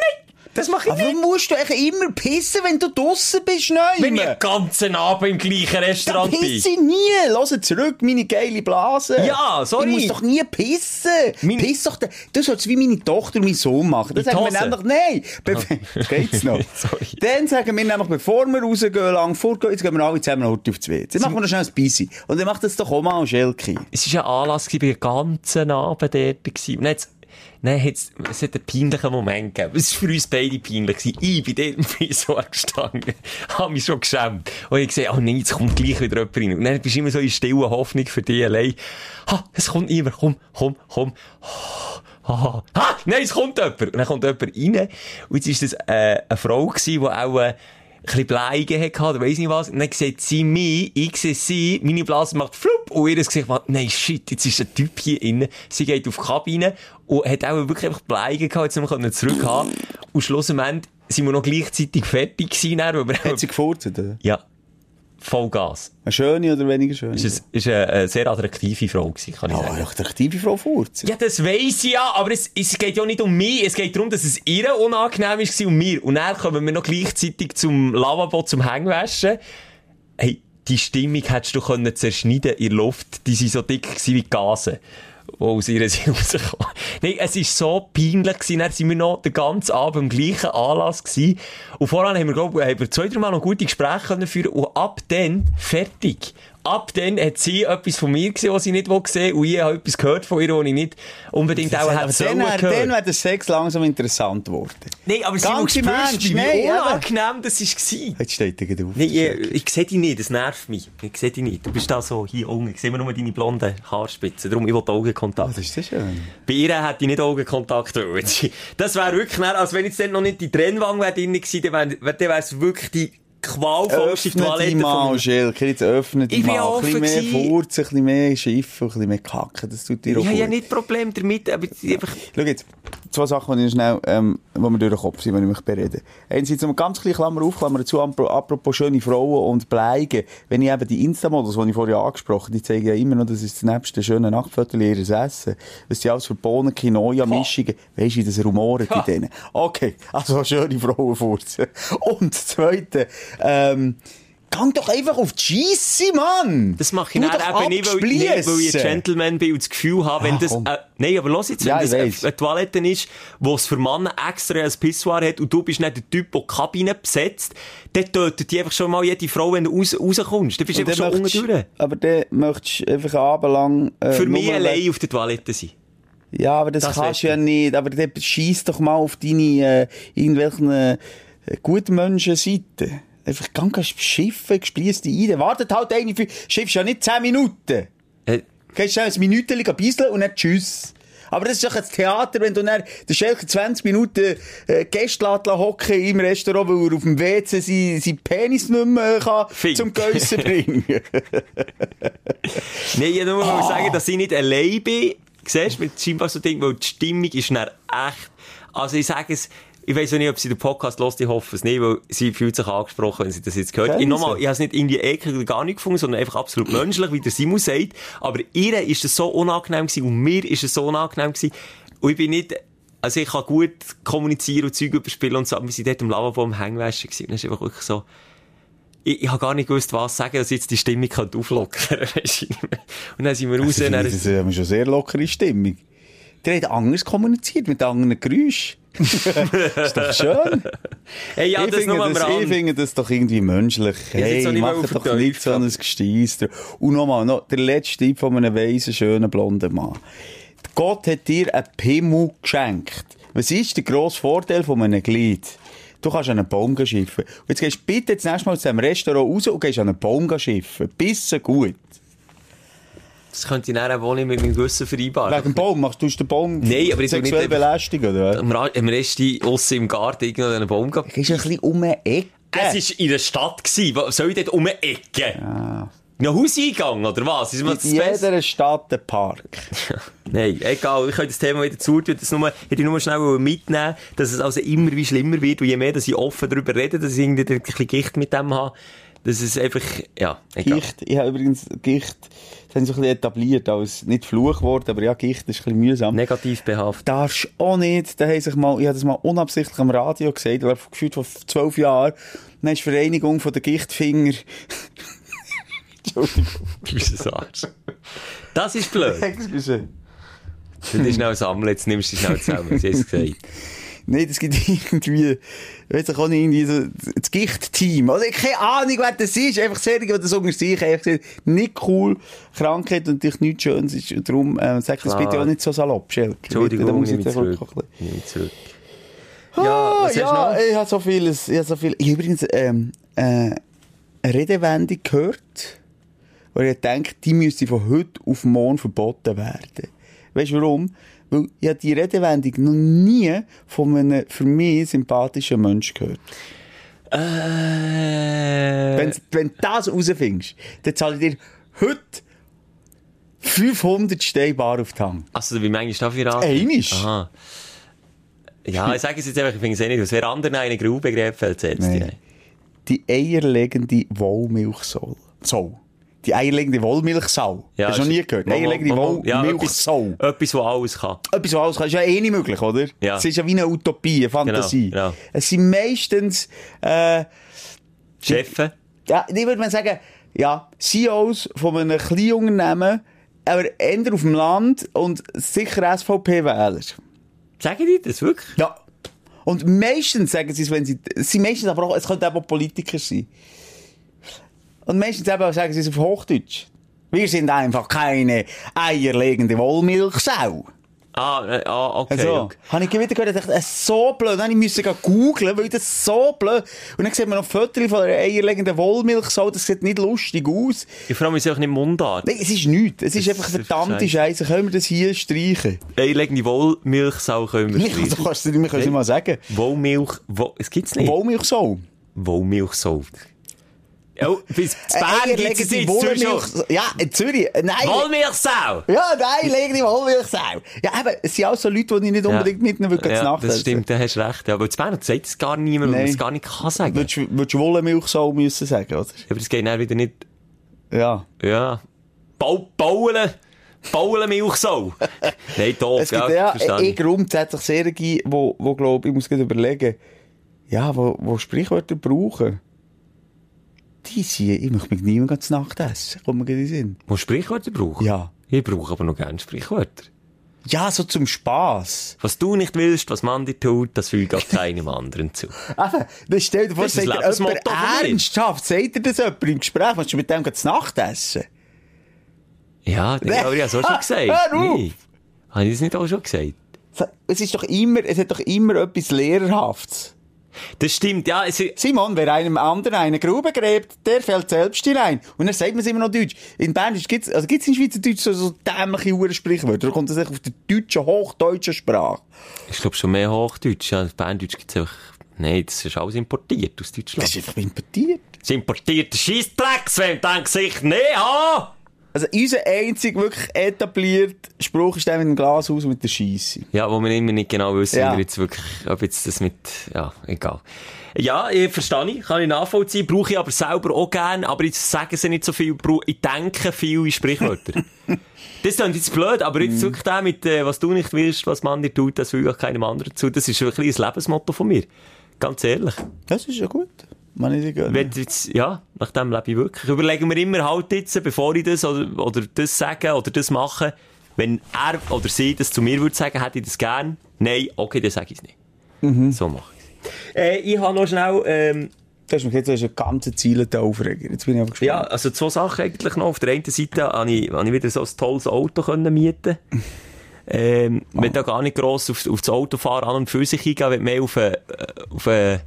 das mache ich Aber nicht. warum musst du eigentlich immer pissen, wenn du draussen bist, nein? Wenn ich den ganzen Abend im gleichen Restaurant bin. pisse ich nie. Lass zurück, meine geile Blase. Ja, sorry. Ich muss doch nie pissen. Meine- Piss doch, du sollst wie meine Tochter und mein Sohn machen. Dann sagen wir nämlich, nein. Be Geht's noch? Sorry. Dann sagen wir nämlich, bevor wir rausgehen, lang vorgehen, jetzt gehen wir alle zusammen heute auf die WC. Jetzt machen wir noch schnell ein Bissi. Und dann macht das doch auch mal Schelke. Es war ein Anlass, ich war den ganzen Abend dort. Und hat's- Nein, hat's, es hat einen peinlichen Moment gegeben. Es war für uns beide peinlich. gewesen. Ich bin dort im Frisor gestanden, habe mich schon geschämt. Und ich gesehen, oh nein, jetzt kommt gleich wieder jemand rein. Und dann bist du immer so in stiller Hoffnung für dich allein. Ha, es kommt niemand. Komm, komm, komm. Ah, ah, nein, es kommt jemand. Und dann kommt jemand rein. Und jetzt war das äh, eine Frau, gewesen, die auch äh, bisschen Bleigen hatte, oder weiss nicht was. Und dann sieht sie mich, ich sehe sie, meine Blase macht flupp, und ihr Gesicht macht, nein, shit, jetzt ist ein Typ hier innen. Sie geht auf die Kabine und hat auch wirklich einfach Bleigen gehabt, jetzt haben wir zurück haben. Und schlussendlich sind wir noch gleichzeitig fertig gewesen, dann, wir Hat sie gefurzt, oder? ja, Vollgas. Eine schöne oder weniger schöne? Es ist, ist eine, eine sehr attraktive Frau gewesen, kann ich Oh, sagen. eine attraktive Frau furzen. Ja, das weiss ich ja, aber es, es geht ja nicht um mich. Es geht darum, dass es ihr unangenehm war und mir. Und dann kommen wir noch gleichzeitig zum Lavabo, zum Hängwaschen. Hey, die Stimmung hättest du können zerschneiden in der Luft. Die sind so dick wie Gase. Die aus ihrer sind rausgekommen. Nein, es war so peinlich gewesen. Dann sind wir noch den ganzen Abend am gleichen Anlass gewesen. Und voran haben wir, glaube ich, zwei, drei Mal noch gute Gespräche führen Und ab dann, fertig. Ab dann hat sie etwas von mir gesehen, was sie nicht sehen will. Und ich habe etwas gehört von ihr, was ich nicht unbedingt auch Aber hätte dann, sollen wär- dann wäre der Sex langsam interessant geworden. Nein, aber sie Ganz muss im spürst, wie unangenehm das war. Jetzt steht er gerade auf. Nein, ich, ich sehe dich nicht, das nervt mich. Ich sehe dich nicht. Du bist da so hier unten. Ich sehe nur deine blonden Haarspitzen. Darum, ich will Augenkontakt. Ah, das ist sehr schön. Bei ihr hätte ich nicht Augenkontakt wollen. Das wäre wirklich, als wenn jetzt dann noch nicht die Trennwange wäre drin gewesen, dann wäre wär's wirklich die qualvollste Öffne Toilette die mal. Schelke, jetzt öffne die mal. ja Ein bisschen mehr. Furzen, ein bisschen mehr Schiffen, ein bisschen mehr Kacken, das tut dir auch Ich habe ja nicht Problem damit, aber einfach... Schau jetzt, zwei Sachen, die ich schnell, ähm, wo mir durch den Kopf sind, wenn ich mich berede. Einerseits ganz kleine Klammer auf, Klammer zu, apro- apropos schöne Frauen und Bleigen. Wenn ich eben die Insta-Models, die ich vorher angesprochen habe, die zeigen ja immer noch, das ist das nebste schöne Nachtviertel ihres Essen. Was die alles für Bohnen, Quinoa, Mischungen, weisst du, das rumoret in denen. Okay, also schöne Frauen furzen. Und das Zweite, ähm, Gang doch einfach auf die Scheisse, Mann! Das mache ich dann eben nicht, weil, nicht, weil ich ein. Gentleman bin und das Gefühl habe, wenn Ah, das, äh, nein, aber los jetzt, wenn Ja, das eine, eine Toilette ist, wo es für Männer extra ein Pissoir hat und du bist nicht der Typ, der die Kabine besetzt, dann tötet die einfach schon mal jede Frau, wenn du raus, rauskommst. Dann bist du einfach schon unten durch. Aber dann möchtest du einfach abendlang... Äh, Für mich allein auf der Toilette sein. Ja, aber das, Das kannst du ja nicht. Aber dann schieß doch mal auf deine, äh, irgendwelchen, äh, Gutmenschen-Seite. Einfach ganz schiffen, gespliesst die ein. Wartet halt eine für, schiffst ja nicht 10 Minuten. Äh, Gehst schnell ein Minütchen bisseln und dann tschüss. Aber das ist doch ein Theater, wenn du dann den Schelker 20 Minuten äh, Gäste hocken im Restaurant, weil er auf dem WC sein, sein Penis nicht mehr äh, kann Fink. zum Geissen bringen. Nein, ich nur Ah. mal sagen, dass ich nicht allein bin. Siehst du, mit scheinbar so Ding, weil die Stimmung ist dann echt. Also ich sage es, ich auch nicht, ob sie den Podcast hört, ich hoffe es nicht, weil sie fühlt sich angesprochen, wenn sie das jetzt gehört. Kennen Ich, nochmal, ich habe es nicht irgendwie eklig oder gar nicht gefunden, sondern einfach absolut menschlich, wie der Simon sagt. Aber ihr ist es so unangenehm gewesen und mir ist es so unangenehm gewesen. Und ich bin nicht, also ich kann gut kommunizieren und Zeug überspielen und so, aber wir sind dort im Lavabo am Hängwäschen gewesen. Und das ist einfach wirklich so, ich, ich habe gar nicht gewusst, was sagen, dass jetzt die Stimmung auflockern könnte. Und dann sind wir raus. Also, das ist schon sehr lockere Stimmung. Der hat anders kommuniziert, mit anderen Geräuschen. ist doch schön. Hey, ja, ich, das finde das, ich finde das doch irgendwie menschlich. Hey, mach doch nicht so ein Gesteiss drauf. Und nochmal, noch der letzte Tipp von einem weisen, schönen, blonden Mann. Gott hat dir einen Pimmel geschenkt. Was ist der grosse Vorteil von einem Glied? Du kannst an einen Baum schiffen. Und jetzt gehst du bitte das nächste Mal aus diesem Restaurant raus und gehst an einen Baum schiffen. Bisschen gut. Das könnte ich dann auch nicht mit meinem Gewissen vereinbaren. Wegen dem Baum machst du den Baum Nein, aber ich sexuell nicht- belästigen, oder? Am, Ra- am Rest aussen im Garten irgendwo einen Baum gehabt. Gehst du ein bisschen um eine Ecke. Es war in der Stadt. Gewesen. Was Soll ich dort um eine Ecke? Ja. Ein Hauseingang, oder was? Ist In jeder Stadt ein Park. Nein, egal, ich könnte das Thema wieder zutun, das nur, ich hätte nur schnell mitnehmen dass es also immer wie schlimmer wird, und je mehr, dass ich offen darüber rede, dass ich irgendwie ein bisschen Gicht mit dem habe, dass es einfach, ja, egal. Gicht, ich habe übrigens Gicht, das haben sie so ein bisschen etabliert als, nicht Fluchwort, aber ja, Gicht ist ein bisschen mühsam. Negativ behaftet. darfst auch nicht, da haben sich mal, ich habe das mal unabsichtlich am Radio gesagt, ich glaube, gefühlt vor zwölf Jahren, dann ist die Vereinigung von der Gichtfinger, Entschuldigung, Du bist ein Arsch. Das ist blöd. excuse. Du bist schnell sammeln, jetzt nimmst du dich schnell zusammen, sie hat es gesagt. Nein, das gibt irgendwie, weiß ich auch nicht, irgendwie so, das Gichtteam. Oder keine Ahnung, wer das ist. Einfach sehr, die das unter sich einfach gesagt, nicht cool. Krankheit und natürlich nichts Schönes ist. Und darum, äh, sag das Klar. bitte auch nicht so salopp, Schelke. Entschuldigung, Da muss ich jetzt ich zurück. ich zurück. Ja, Ja, was hast du ja, noch? ich habe so vieles, ich habe so viel. Ich habe übrigens, ähm, äh, eine Redewendung gehört, wo ich denke, die müsste von heute auf morgen verboten werden. Weißt du warum? Weil ich habe die Redewendung noch nie von einem für mich sympathischen Menschen gehört. Äh, Wenn, wenn du das rausfindest, dann zahle ich dir heute 500 Steine bar auf die Hand. also, wie manchmal darf ich raten? Einisch. Aha. Ja, ich sage es jetzt einfach, ich finde es eh nicht, aus wer anderen eine Grube gräbt, fällt es jetzt. Die eierlegende Wollmilchsau. Sau. Die eierlegende Wollmilchsau. Hast du noch nie gehört? Eierlegende mal. Ja, Wollmilchsau. Etwas, was alles kann. Etwas, was alles kann, ist ja eh nicht möglich, oder? Ja. Es ist ja wie eine Utopie, eine Fantasie. Genau, genau. Es sind meistens, äh, Chefen? ja, ich würde mal sagen, ja, CEOs von einem kleinen Unternehmen, aber eher auf dem Land und sicher SVP-Wähler. Sagen die das wirklich? Ja. Und meistens sagen sie es, wenn sie, sind meistens aber auch, es könnte auch Politiker sein. Und meistens eben auch sagen sie es auf Hochdeutsch. Wir sind einfach keine eierlegende Wollmilchsau. Ah, äh, ah okay. Also, okay. habe ich wieder gehört, dachte, es ist so blöd. Dann musste ich googlen, weil das so blöd. Und dann sieht man noch Fotos von einer eierlegenden Wollmilchsau, das sieht nicht lustig aus. Ich frage mich, ist auch nicht Mundart. Nein, es ist nichts. Es ist Das einfach verdammte Scheiße. Können wir das hier streichen? Eierlegende Wollmilchsau können wir du streichen. kannst es mir kannst du mal sagen. Wollmilch, wo, es gibt's nicht. Wollmilchsau. Wollmilchsau. Bis zu Eine Bern gibt's es in. Wollmilchsau. Ja, in Zürich. Nein. Wollmilchsau! Ja, nein, leg die Wollmilchsau. Ja, eben, es sind auch so Leute, die ich nicht unbedingt mitnehmen würde, ja, ja, Nacht das stimmt, da hast du recht. Ja, aber zu Bern sagt es gar niemand, weil man es gar nicht kann sagen. Würdest du Wollmilchsau müssen sagen, oder? Aber das geht dann wieder nicht, Ja. ja. Bau, bauen, bauen Milchsau. Nein, doof, Es gibt ja, ja, eh ich. grundsätzlich Serien, wo, wo glaub, ich muss gerade überlegen, ja, wo, wo Sprichwörter brauchen. Die sind, ich möchte mich niemand zu Nacht essen. Kommt mir gerade in den Sinn. Muss Sprichwörter brauchen? Ja. Ich brauche aber noch gerne Sprichwörter. Ja, so zum Spass. Was du nicht willst, was man dir tut, das fügt auch keinem anderen zu. Eben, dann stell dir vor, Das ist sagt dir jemand ernsthaft, sagt dir das jemand im Gespräch, willst du mit dem zu Nacht essen? Ja, das habe ich ja so schon Ah, gesagt. hör! Nee. Habe ich das nicht auch schon gesagt? Es ist doch immer, es hat doch immer etwas Lehrerhaftes. Das stimmt, ja. Es, Simon, wer einem anderen eine Grube gräbt, der fällt selbst hinein. Und dann sagt man es immer noch Deutsch. In Berndeutsch gibt's, also gibt's in Schweizerdeutsch so, so dämliche Ursprichwörter. Da kommt das echt auf der deutschen, hochdeutschen Sprache. ich glaube schon mehr Hochdeutsch. Ja, Berndeutsch gibt es einfach... Nein, das ist alles importiert aus Das Deutschland. ist einfach importiert. Das importierte Scheissdreck, Sven, denk sich nicht an! Also unser einzig wirklich etabliert Spruch ist der mit dem Glashaus mit der Scheisse. Ja, wo wir immer nicht genau wissen, Ja. jetzt wirklich, ob jetzt das mit, ja, egal. Ja, ich verstehe ich, kann ich nachvollziehen, brauche ich aber selber auch gern, aber jetzt sagen sie nicht so viel, ich denke viel in Sprichwörter. das klingt jetzt blöd, aber Mhm. jetzt wirklich der mit, äh, was du nicht willst, was man dir tut, das will auch keinem anderen zu, das ist wirklich ein Lebensmotto von mir. Ganz ehrlich. Das ist ja gut. Man gut. Wenn jetzt, ja, nach dem lebe ich wirklich. Überlegen wir immer halt jetzt, bevor ich das oder, oder das sage oder das mache, wenn er oder sie das zu mir würde sagen, hätte ich das gern. Nein, okay, dann sage ich es nicht. So mache ich es. Äh, ich habe noch schnell, ähm, Du hast mir gesagt, du hast einen ganzen Ziel Aufreger. Jetzt bin ich aber gespannt. ja, also zwei Sachen eigentlich noch. Auf der einen Seite habe ich, habe ich wieder so ein tolles Auto können mieten Ähm, oh. will da gar nicht gross auf, auf das Autofahren an und für sich eingehen, will mehr auf eine, äh, auf eine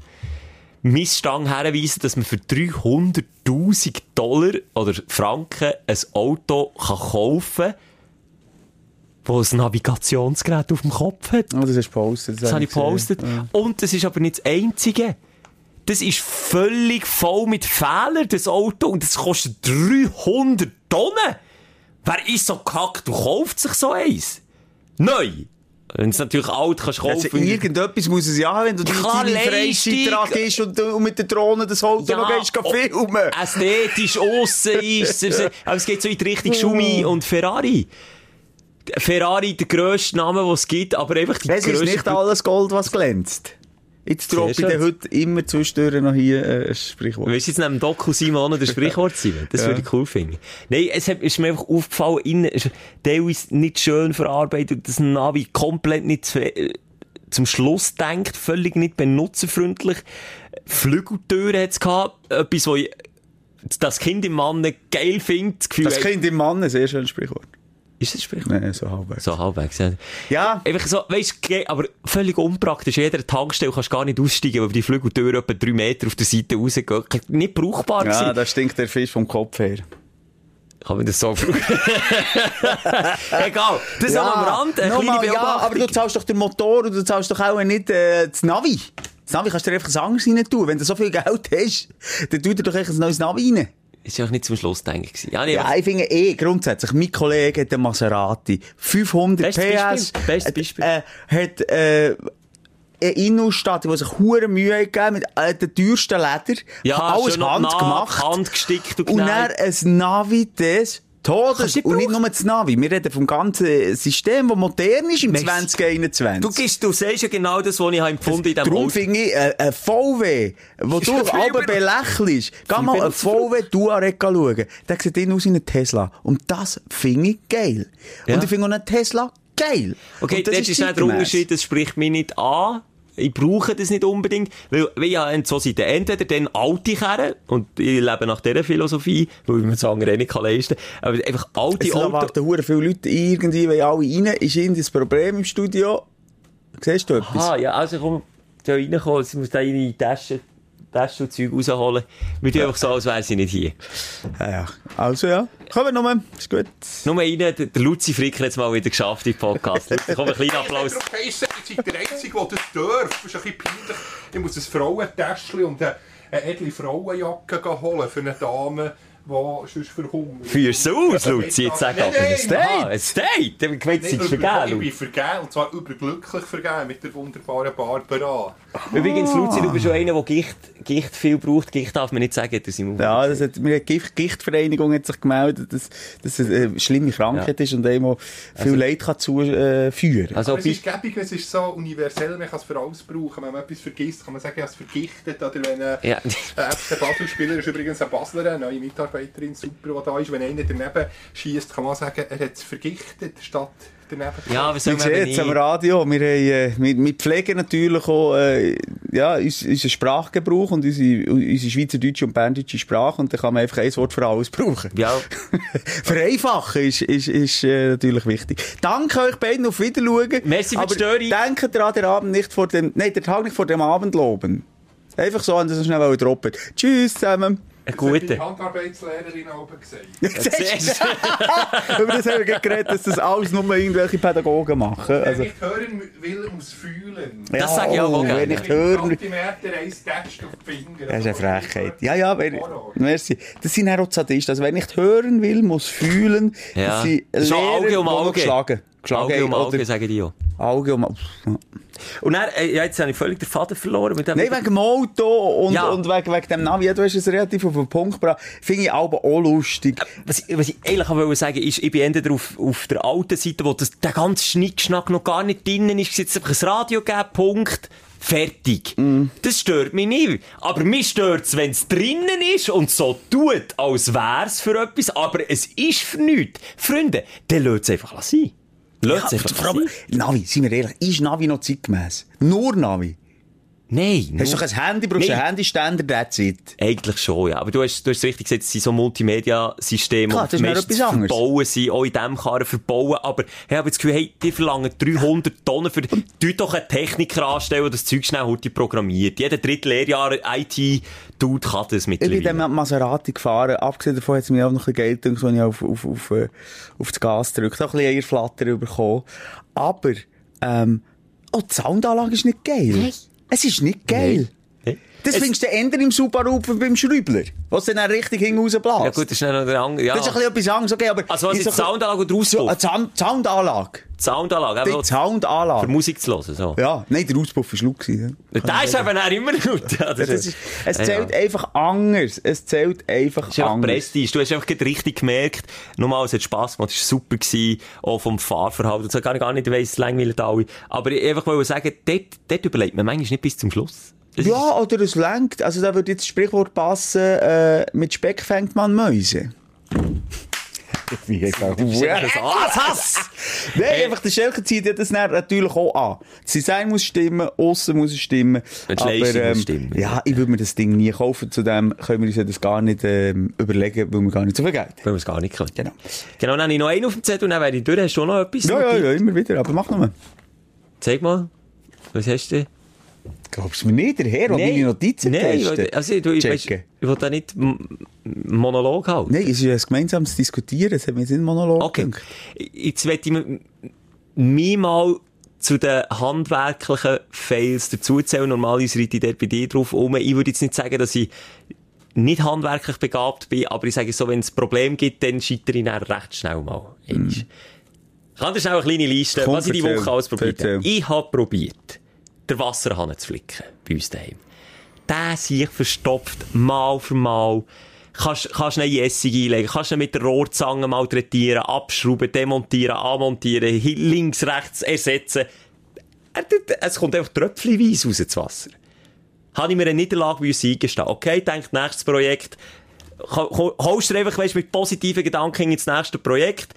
Missstand herweisen, dass man für 300.000 Dollar oder Franken ein Auto kann kaufen kann, das ein Navigationsgerät auf dem Kopf hat. Oh, das hast du gepostet. Das habe ich gepostet. Und das ist aber nicht das Einzige. Das ist völlig voll mit Fehlern, das Auto, und das kostet 300 Tonnen. Wer ist so kackt und kauft sich so eins? Neu. Wenn es natürlich alt kannst kaufen. Also, irgendetwas muss es ja haben, wenn du Leistung. Freizeit dran gehst und, und mit der Drohne das Auto noch gehst oh, filmen. Ästhetisch, aussen ist es. Aber es geht so in die Richtung Schumi und Ferrari. Ferrari, der grösste Name, den es gibt, aber einfach die Es ist grösste... nicht alles Gold, was glänzt. Jetzt droppe ich schön. heute immer zwischendurch noch hier äh, ein Sprichwort. Willst du jetzt neben Doku Simon das Sprichwort sein? Das Ja. würde ich cool finden. Nein, es hat, ist mir einfach aufgefallen, innen ist teilweise nicht schön verarbeitet, das Navi komplett nicht zu, äh, zum Schluss denkt, völlig nicht benutzerfreundlich. Flügeltüren hat es gehabt, etwas, wo ich, das Kind im Mann geil findet, das Gefühl, Das Kind im Mann, ein sehr schönes Sprichwort. Ist das Sprichwort? Nein, so halbwegs. So halbwegs, ja. Ja, Einfach so, weißt du, aber völlig unpraktisch. In jeder Tankstelle kannst du gar nicht aussteigen, weil die Flügeltür etwa drei Meter auf der Seite rausgehen. Nicht brauchbar ja, gewesen. da stinkt der Fisch vom Kopf her. Kann man das so brauchen? Egal. Das ja, am Rand, eine nochmal, kleine ja, aber du zahlst doch den Motor und du zahlst doch auch nicht äh, das Navi. Das Navi kannst du dir einfach ein anderes rein tun. Wenn du so viel Geld hast, dann tut dir doch einfach ein neues Navi rein. Ist ja auch nicht zum Schluss denken gewesen. Ja, nee, Ja, ich finde eh, grundsätzlich, mein Kollege hat einen Maserati. 500 Bestes PS. Beispiel, bestes Beispiel. Äh, hat, äh, eine Innenstadt, die sich hure Mühe hat gegeben mit äh, den teuersten Leder. ja, alles handgemacht. handgestickt und Und dann ein Navi des Todes. Nicht Und nicht nur das Navi. Wir reden vom ganzen System, das modern ist im Messi. 2021. Du, gibst, du siehst ja genau das, was ich empfunden in diesem Darum Auto. finde ich, äh, ein VW, wo du aber belächelst, geh mal ein. VW Touareg schauen. Der sieht innen aus wie ein Tesla. Und das finde ich geil. Ja. Und ich finde auch einen Tesla geil. Okay, Und das das ist nicht der. Unterschied, das spricht mich nicht an. Ich brauche das nicht unbedingt, weil, weil ja so Seiten. Entweder dann alte Kerren, und ich lebe nach dieser Philosophie, weil ich mir das andere nicht kann leisten kann, aber einfach alte Es Autos. warten hure viele Leute irgendwie, wollen alle rein. Ist irgendwie das Problem im Studio? Siehst du etwas? Ah, ja, also komm, da reinkommen, sie muss da in die Tasche, Und Zeug rausholen. Wir tun einfach so, als wäre sie nicht hier. Ja, ja. Also ja, kommen wir nochmal. Ist gut. Nur rein, der, der Luzi Fricker hat es mal wieder geschafft im Podcast. Luzi, komm, ein kleiner Applaus. Ihr seid der Einzige, der das darf. Das ist ein bisschen peinlich. Ich muss ein Frauentäschchen und eine edle Frauenjacke holen für eine Dame, die sonst verhungert. Führst du aus, Luzi? Jetzt sag aber, ein Date. Ah, ein Date? Ich sie Nicht ist vergeben, Ich bin vergeben, und zwar überglücklich vergeben mit der wunderbaren Barbara. Übrigens, Luzi, du bist schon einer, der Gicht, Gicht viel braucht. Gicht darf man nicht sagen, hat er seinem Ja, das hat, mir hat die Gicht, Gichtvereinigung hat sich gemeldet, dass, dass es eine schlimme Krankheit ist und einem viel Leid kann zuführen. Also, Aber es bei- ist gäbig, es ist so universell, man kann es für alles brauchen. Wenn man etwas vergisst, kann man sagen, ich habe es vergiftet. Oder wenn ein Ja. ein FC Basel-Spieler ist übrigens eine Baslerin, eine neue Mitarbeiterin, super, die da ist. Wenn einer daneben schießt, kann man sagen, er hat es vergiftet, statt daneben zu ja, man eben sieht's am? Radio? Wir, haben, äh, wir, wir pflegen natürlich auch äh, ja, uns, unseren Sprachgebrauch und unsere, unsere schweizerdeutsche und berndeutsche Sprache und da kann man einfach ein Wort für alles brauchen. Ja, Vereinfachen ist, ist, ist äh, natürlich wichtig. Danke euch beiden, auf Wiederschauen. Merci für die Aber Störung. denkt dran, den Abend nicht vor dem, nein, den Tag nicht vor dem Abend loben. Einfach so, und das so schnell droppen. Tschüss zusammen. Ein Das hat guter. die Handarbeitslehrerin oben du? Über das haben wir geredet, dass das alles nur irgendwelche Pädagogen machen. Wer Also, nicht hören will, muss fühlen. Das sage ich auch oh, gerne. Wenn ich hören. Das ist eine Frechheit. Ja, ja, wenn, merci. Das sind auch Zadisten. Also, wer nicht hören will, muss fühlen. Ja. Das sind Lehrer, Auge um die Auge. um Auge, sagen die auch. Auge um Auge. Ja. Und dann, äh, ja, jetzt habe ich völlig den Faden verloren. Mit dem Nein, wegen dem Auto und, Ja. und wegen, wegen dem Navi. Ja, du hast es relativ auf den Punkt gebracht. Finde ich aber auch lustig. was, ich, was ich eigentlich wollte sagen ist, ich bin entweder auf, auf der alten Seite, wo das, der ganze Schnickschnack noch gar nicht drinnen ist, jetzt einfach ein Radio geben, Punkt. Fertig. Das stört mich nicht. Aber mich stört es, wenn es drinnen ist und so tut, als wär's für etwas, aber es ist für nichts. Freunde, dann lasst es einfach sein. Vor allem, sein. Navi, seien wir ehrlich, ist Navi noch zeitgemäß? Nur Navi. Nein. Hast du doch ein Handy, brauchst du Nein. einen Handyständer, that's it. Eigentlich schon, ja. Aber du hast, du hast richtig gesagt, es sind so Multimedia-Systeme, Klar, und das ist etwas anderes. verbauen sind, auch in diesem Karren verbauen. Aber ich habe das Gefühl, hey, die verlangen 300 Tonnen für, tut doch einen Techniker anstellen, der das Zeug schnell heute programmiert. Jeder dritte Lehrjahr IT-Dude kann das Ich bin mittlerweile. dann mit Maserati gefahren. Abgesehen davon hat es mir auch noch ein bisschen Geld gedacht, als ich auf, auf, auf, äh, auf das Gas drückt. Auch ein bisschen Eierflatter bekommen. Aber, ähm, oh, die Soundanlage ist nicht geil. Es ist nicht geil. Das Es- findest du ändern im Subaru beim Schräubler, was dann auch richtig hinten Ja gut, das ist noch der andere, ja. Das ist ein bisschen etwas anderes, okay, aber... Also was ist so- Soundanlage So, Auspuff? eine Sound Soundanlage. Soundanlage, Die für Soundanlage. Musik zu hören, so. Ja, nein, der Auspuff war laut. gewesen, ja. Der ist eben auch immer gut. Ja, Das ist, es Ja, zählt ja. einfach anders. Es zählt einfach Es ist anders. Prestige. Du hast einfach richtig gemerkt, nochmal, es hat Spass gemacht, es war super gewesen, auch vom Fahrverhalten. Das kann ich gar nicht, ich weiss, es langweilig alle. Aber ich einfach wollte sagen, dort, dort überlegt man manchmal nicht bis zum Schluss. Es Ja, oder es lenkt. Also da würde jetzt das Sprichwort passen, äh, mit Speck fängt man Mäuse. Wie ist ein Hass! Nein, einfach der Schelker zieht ja das natürlich auch an. Das Design muss stimmen, aussen muss es stimmen. Die aber, ähm, stimmen. Ja, ich würde mir das Ding nie kaufen. Zudem können wir uns ja das gar nicht ähm, überlegen, weil wir gar nicht so viel Geld haben. Weil wir es gar nicht können. Genau. Genau, dann habe ich noch einen auf dem Zettel und dann wäre ich durch. Hast du noch etwas? Ja, ja, ja, immer wieder. Aber mach nochmal. Zeig mal. Was hast du? Glaubst du mir nicht, der meine Notizen Nein, also, du, ich, will da nicht Monolog halten. Nein, es ist ein gemeinsames Diskutieren. Es hat mir nicht Monolog Okay. gedacht. Jetzt möchte ich mi- mich mal zu den handwerklichen Fails dazuzählen. Normalerweise reite ich dort bei dir drauf um. Ich würde jetzt nicht sagen, dass ich nicht handwerklich begabt bin, aber ich sage so, wenn es ein Problem gibt, dann scheitere ich dann recht schnell mal. Mm. Ich kann dir schnell eine kleine Liste, Komm, was ich die Woche alles probiert habe. Ich habe probiert, den Wasserhahn zu flicken bei uns daheim. Der sich verstopft, mal für mal. Kannst, kannst eine Essig einlegen, kannst ihn mit der Rohrzange malträtieren, abschrauben, demontieren, anmontieren, links, rechts ersetzen. Er Es kommt einfach tröpfchenweise raus, das Wasser. Habe ich mir eine Niederlage müssen eingestehen. Okay, denkt, nächstes Projekt. Ho- ho- Holst du einfach, weißt, mit positiven Gedanken ins nächste Projekt.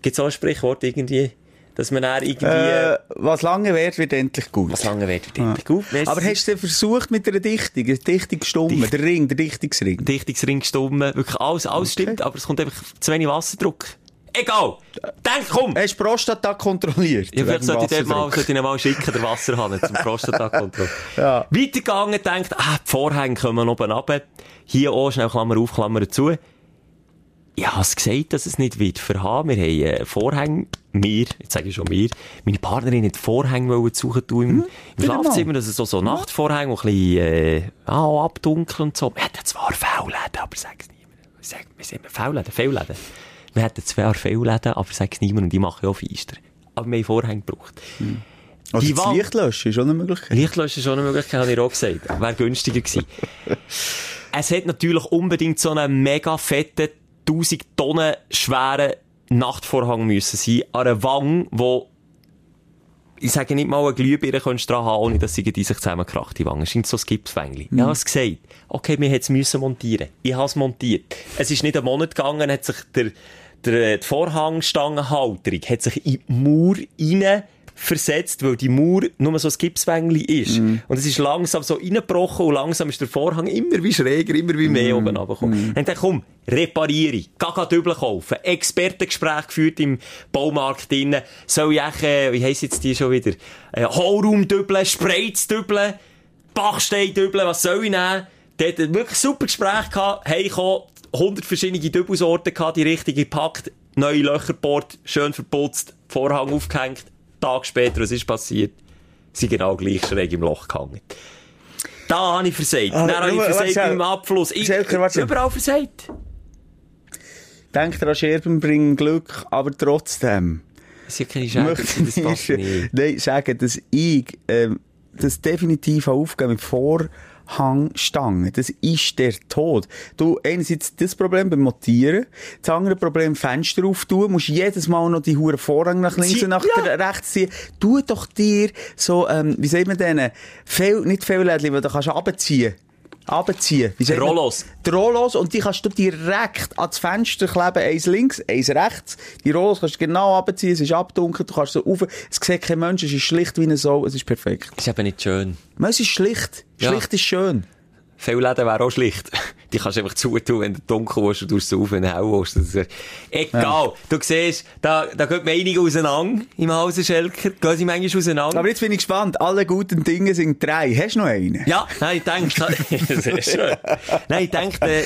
Gibt es auch ein Sprichwort irgendwie, dass man dann irgendwie, Äh, was lange währt, wird endlich gut. was lange wird, wird gut. Merci. Aber hast du versucht mit einer Dichtung? Eine Dichtungsstumme? Dicht- Der Ring, der Dichtungsring? Dichtungsring gestummen, wirklich alles, alles stimmt, aber es kommt einfach zu wenig Wasserdruck. Egal! Denk, komm! Hast du Prostata kontrolliert? Ja, vielleicht sollte ich mal, sollte ich ihn mal schicken, den Wasserhahn, zum Prostatakontrolle. Ja. Weitergegangen, denkt, ah, die Vorhänge kommen oben runter. Hier auch, schnell Klammer auf, Klammer zu. Ich habe es gesagt, dass es nicht wird verhaben. Wir haben äh, Vorhänge, wir, jetzt sage ich schon wir, meine Partnerin hat Vorhänge suchen tun im, im wieder mal. Schlafzimmer, dass es so, so Nachtvorhänge, die ein bisschen, äh, ah, abdunkeln und so. Wir hatten zwar Fehlläden, aber sag's niemandem. Ich sag, wir sind Fehlläden, Fehlläden. Wir hatten zwar Fehlläden, aber sag's niemandem und die machen ja auch Feister. Aber wir haben Vorhänge gebraucht. Oder Die das Wand- Licht löschen ist auch eine Möglichkeit. Lichtlöschen ist schon eine Möglichkeit, habe ich auch gesagt. Wäre günstiger gewesen. es hat natürlich unbedingt so einen mega fetten, 1000 Tonnen schweren Nachtvorhang müssen sein. An einer Wang, wo ich sage nicht mal, eine Glühbirne könntest du dran haben, ohne dass sie sich zusammenkracht, die Wangen. Es scheint so ein Gipswängli. Ich habe es gesagt. Okay, wir hätten es müssen montieren. Ich habe es montiert. Es ist nicht einen Monat gegangen, hat sich der, der, die Vorhangstangenhalterung hat sich in die Mauer rein versetzt, weil die Mauer nur so ein Gipswängli ist. Und es ist langsam so reingebrochen und langsam ist der Vorhang immer wie schräger, immer wie mehr oben runtergekommen. Dann dachte ich, komm, repariere geh Dübel kaufen. Expertengespräch geführt im Baumarkt drinnen. Soll ich äh, wie heisst jetzt die schon wieder? Äh, Hohlraumdübeln, Spreizdübeln, Bachsteindübeln, was soll ich nehmen? Dort wirklich super Gespräch gehabt. Heimgekommen, 100 verschiedene Dübelsorten gehabt, die richtige gepackt, neue Löcher gebohrt, schön verputzt, Vorhang aufgehängt. Tag später, was ist passiert? Sie genau gleich schräg im Loch gehangen. Da habe ich versagt. Ah, Dann habe ich versagt beim Abfluss. Ich, überall versagt. Denk daran, Scherben bringen Glück, aber trotzdem. Das sind keine Schäden, möchte das passt ich nicht. nein, sagen, dass ich ähm, das definitiv habe aufgegeben mit Vorhangstangen. Das ist der Tod. Du, einerseits das Problem beim Montieren, das andere Problem Fenster auftun, musst jedes Mal noch die hure Vorhang nach links Sie- und nach ja. rechts ziehen. Tu doch dir so, ähm, wie sagt man denn, Fehl, nicht Fehllädchen, weil da kannst du runterziehen. Abziehen. Wie? Rollos. Die Rollos, und die kannst du direkt ans Fenster kleben, eins links, eins rechts. Die Rollos kannst du genau abziehen, es ist abdunkelt, du kannst so rauf. Es sieht kein Mensch, es ist schlicht wie eine Sau, es ist perfekt. Das ist eben nicht schön. Man, Es ist schlicht. Ja. Schlicht ist schön. Viele Läden wären auch schlicht. Die kannst du einfach zutun, wenn du dunkel willst und du es auf, wenn du hell ist egal. Du siehst, da, da geht einige auseinander im Hause Schelker. Gehen sie manchmal auseinander. Aber jetzt bin ich gespannt. Alle guten Dinge sind drei. Hast du noch einen? Ja, nein, ich denke, sehr schön. Nein, ich denke, äh,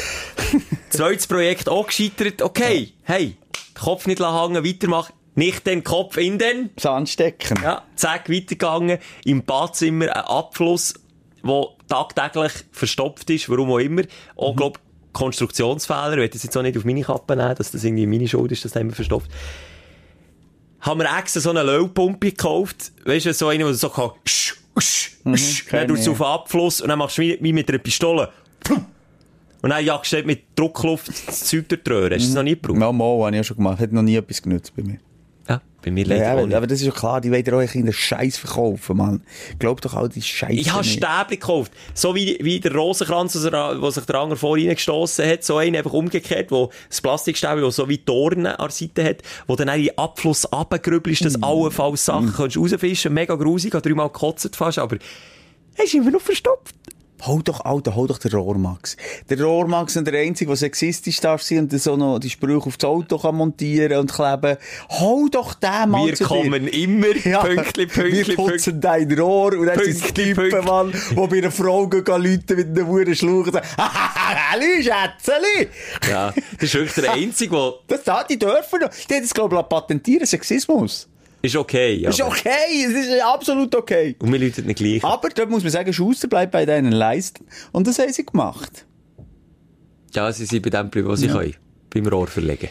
zweites Projekt auch gescheitert. Okay, hey, Kopf nicht hängen, weitermachen. Nicht den Kopf in den. Sand stecken. Ja, zack, weitergegangen. Im Badzimmer ein Abfluss, wo tagtäglich verstopft ist, warum auch immer. Auch, Mhm. glaub, Konstruktionsfehler, ich will das jetzt auch nicht auf meine Kappe nehmen, dass das irgendwie meine Schuld ist, dass das immer verstopft. Haben wir extra so eine Löwpumpe gekauft, weißt du, so eine, wo du so kann, sch, sch, sch, dann Mhm, kenn tust du auf den Abfluss und dann machst du wie, wie mit einer Pistole. Und dann jagst du mit Druckluft das Zeug durch die Röhre. Hast du das noch nie gebraucht? Mal, mal, habe ich ja schon gemacht. Hat noch nie etwas genutzt bei mir. Ja, bei mir leider Ja, aber, aber das ist ja klar, die wollen auch ein bisschen Scheiß verkaufen, Mann. Glaub doch all die Scheiße Ich habe. Stäbchen gekauft. So wie, wie der Rosenkranz, was er- wo sich der Anger vor reingestossen hat. So einen einfach umgekehrt, wo das Plastikstäbchen, das so wie Dornen an der Seite hat, wo dann in den Abfluss runtergrübelst, Mm. dass allenfalls Sachen kannst rausfischen. Mega grusig, hat dreimal gekotzt fast, aber er ist immer noch verstopft. Hol doch, Alter, hol doch den Rohrmax. Der Rohrmax ist der Einzige, der sexistisch darf sein und so noch die Sprüche aufs Auto kann montieren und kleben. Hol doch den mal Wir zu dir. kommen immer, Ja, Pünktli, Pünktli, wir putzen dein Rohr und dann sind Pünktli, Typen, Pünktli. Mann, die bei einer Frau gehen, gehen Leute mit einem Huren Schlauch und sagen, «Halli, Schätzeli!» Ja, das ist wirklich der Einzige, der Das da, die dürfen noch. Die haben das, glaube ich, patentieren, Sexismus. Ist okay. Ja, ist okay, es ist absolut okay. Und wir läuten nicht gleich. Aber da muss man sagen, Schuster bleibt bei deinen Leisten. Und das haben sie gemacht. Ja, sie sind bei dem geblieben, was sie können. Beim Rohr verlegen.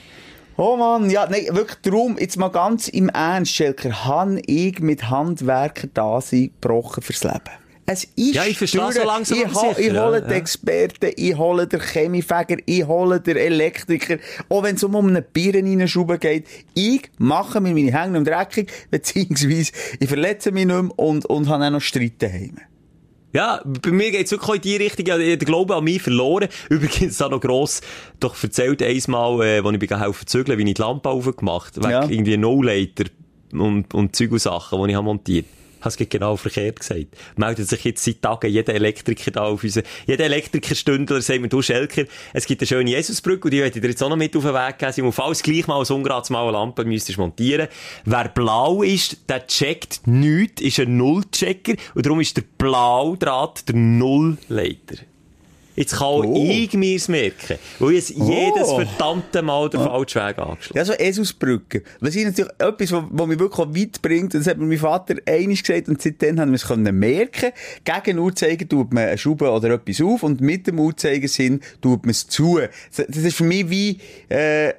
Oh Mann, ja, nein, wirklich darum, jetzt mal ganz im Ernst, Schelker, han ich mit Handwerker da sein gebrochen fürs Leben. Es ist Ja, ich verstehe durch. so langsam ich, ho- ich hole ja, den ja. Experten, ich hole den Chemiefäger, ich hole den Elektriker. Auch wenn es um eine Birne reinschrauben geht, ich mache mir meine Hänge nicht dreckig, beziehungsweise ich verletze mich nicht mehr und, und habe auch noch Streit daheim. Ja, bei mir geht's wirklich auch in die Richtung. Ich habe den Glauben an mich verloren. Übrigens da noch gross, doch erzählt einmal, äh, als ich bin helfen zu zügeln, wie ich die Lampe aufgemacht wegen Ja. irgendwie No-Later und, und Zeug und Sachen, die ich habe montiert habe. Es genau verkehrt gesagt. Meldet sich jetzt seit Tagen jeder Elektriker da auf unsere, jeder Elektrikerstündler sagt mir, du Schelker, es gibt eine schöne Jesusbrücke und die werde ich dir jetzt auch noch mit auf den Weg geben. Simon, falls gleich mal ein ungerades Mal eine Lampe müsstest montieren. Wer blau ist, der checkt nichts, ist ein Nullchecker und darum ist der Blaudraht der Nullleiter. Jetzt kann auch Oh. ich mir's merken, weil ich jedes Oh. verdammte Mal den falschen Weg angeschlagen Ja, so Esusbrücken. Was ist natürlich etwas, was, mich wirklich weit bringt, das hat mir mein Vater einig gesagt und seitdem haben wir es können merken. Gegen Uhrzeiger tut man eine Schraube oder etwas auf und mit dem Uhrzeigersinn tut man es zu. Das das ist für mich wie, äh,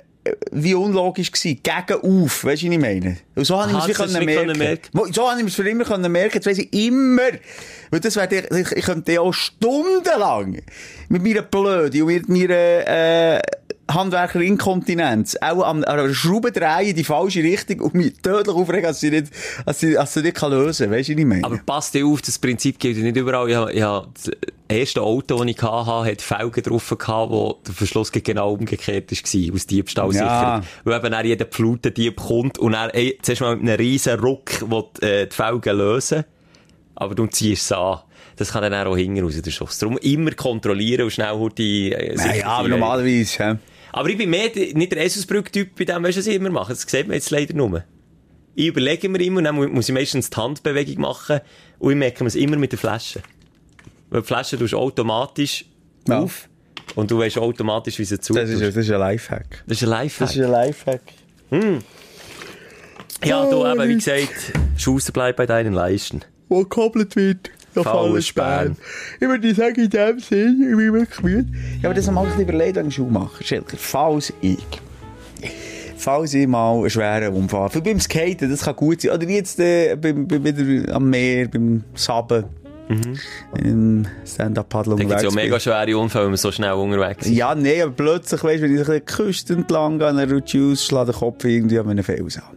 wie unlogisch gewesen. Gegen auf. Weißt du, was ich meine? Und so habe ich es merken. merken. So habe ich es für immer können merken. Jetzt weiss ich immer. Weil das wäre, ich, ich könnte ja auch stundenlang mit meiner Blöde und mit meiner, äh, Handwerker-Inkontinenz auch an einer Schraube drehen in die falsche Richtung und mich tödlich aufregen, dass sie nicht, dass sie, dass sie nicht kann lösen kann. Weißt du, was ich meine? Aber passt dir auf, das Prinzip gilt nicht überall. Ich, ich, das erste Auto, das ich hatte, hat Felgen drauf gehabt, wo der Verschluss genau umgekehrt war, aus Diebstahl Ja. Weil eben dann jeder Pflutendieb kommt und dann, ey, zuerst mal mit einem riesen Ruck will, äh, die Felgen lösen. Aber du ziehst es an. Das kann dann auch hinten raus, der Schuss. Darum immer kontrollieren und schnell die, äh, ja, aber normalerweise, hä? Aber ich bin mehr nicht der Esusbrück-Typ bei dem, weißt du, was ich immer mache? Das sieht man jetzt leider nur. Ich überlege mir immer und dann mu- muss ich meistens die Handbewegung machen und ich merke mir es immer mit der Flasche. Weil die Flasche tust du automatisch Ja. auf und du weißt automatisch, wie sie zu Das ist, das ist ein Lifehack. das ist ein Lifehack. Das ist ein Lifehack. Ja, du eben, wie gesagt, Schuster bleibt bei deinen Leisten. Wo gekoppelt wird, fallen Späne. Ich würde sagen, in dem Sinn, ich bin wirklich müde. Ja, aber das auch überlegt wegen Schuhmacher. Schelker, falls ich, falls ich mal einen schweren Unfall, für beim Skaten, das kann gut sein, oder jetzt äh, beim, beim, wieder am Meer, beim Saben, im Stand-Up-Paddle Da gibt es ja mega schwere Unfälle, wenn man so schnell unterwegs ist. Ja, nee, aber plötzlich, weißt du, wenn ich so ein bisschen die Küste entlang gehe, dann rutsche ich aus, schlage den Kopf irgendwie an meinen Fels an.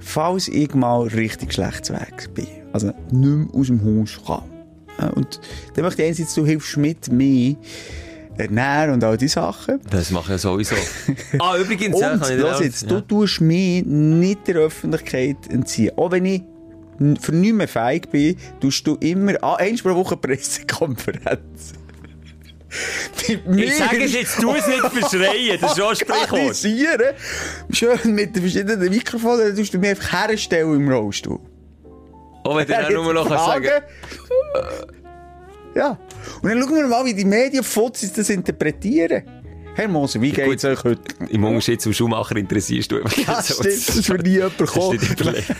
Falls ich mal richtig schlecht weg bin, also nicht mehr aus dem Haus kann, äh, und dann möchte ich einerseits, du hilfst mit mir ernähren und all diese Sachen. Das mache ich ja sowieso. ah, übrigens, ja, Und, kann ich jetzt, ja. du tust mich nicht der Öffentlichkeit entziehen. Auch wenn ich für nichts mehr feig bin, tust du immer, ah, eins pro Woche Pressekonferenz. Mir Ich sage es jetzt, tu es nicht verschreien, das ist schon ein Sprichwort. Schön mit den verschiedenen Mikrofonen, dann tust du mich einfach herstellen im Rollstuhl. Auch wenn du dann nur noch kannst sagen Ja. Und dann schauen wir mal, wie die Medienfuzis das interpretieren. Herr Moser, wie Gut. geht's euch heute? Im Unterschied zum Schuhmacher interessierst du einfach Ja, so- stimmt, das wird nie jemand Das kommen. ist nicht überlegt.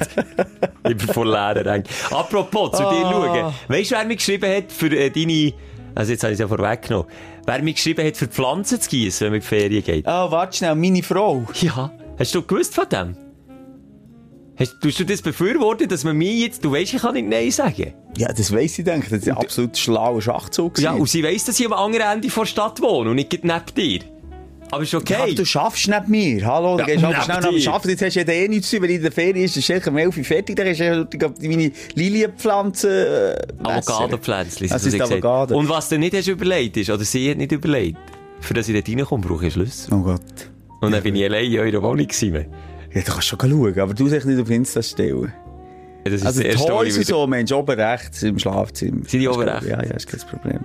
ich bin voll leer eigentlich. Apropos, zu dir Ah. schauen. Weißt du, wer mir geschrieben hat für äh, deine, also jetzt habe ich es ja vorweggenommen, wer mir geschrieben hat, für Pflanzen zu gießen, wenn man in die Ferien geht? Ah, warte schnell, meine Frau. Ja. Hast du gewusst von dem? Hast, tust du das befürworten, dass man mir jetzt, du weißt, ich kann nicht Nein sagen? Ja, das weiss ich, denke. Das ist ein absolut schlauer Schachzug. Ja, und sie weiss, dass ich am anderen Ende der Stadt wohne und nicht neben dir. Aber ist okay. Ja, aber du schaffst nicht mehr. Hallo, Ja, du gehst aber schnell nach dem. Arbeiten. Jetzt hast du ja eh nichts zu tun, wenn ich in der Ferien ist. Ist um 11 Uhr fertig. Dann hast du ja meine Lilienpflanzen. Äh, Avocado-Pflänzchen. Das ist. Avocado. Und was du nicht hast überlegt ist, oder sie hat nicht überlegt, für das ich dort reinkomme, brauche ich einen Schlüssel. Oh Gott. Und dann bin ich allein in eurer Wohnung gewesen. Ja, du kannst schon schauen, aber du sollst nicht auf Insta stellen. Ja, Das ist Also was Toys und so, Mensch, oben rechts im Schlafzimmer. Sind die oben rechts? Ja, ja, ist kein Problem.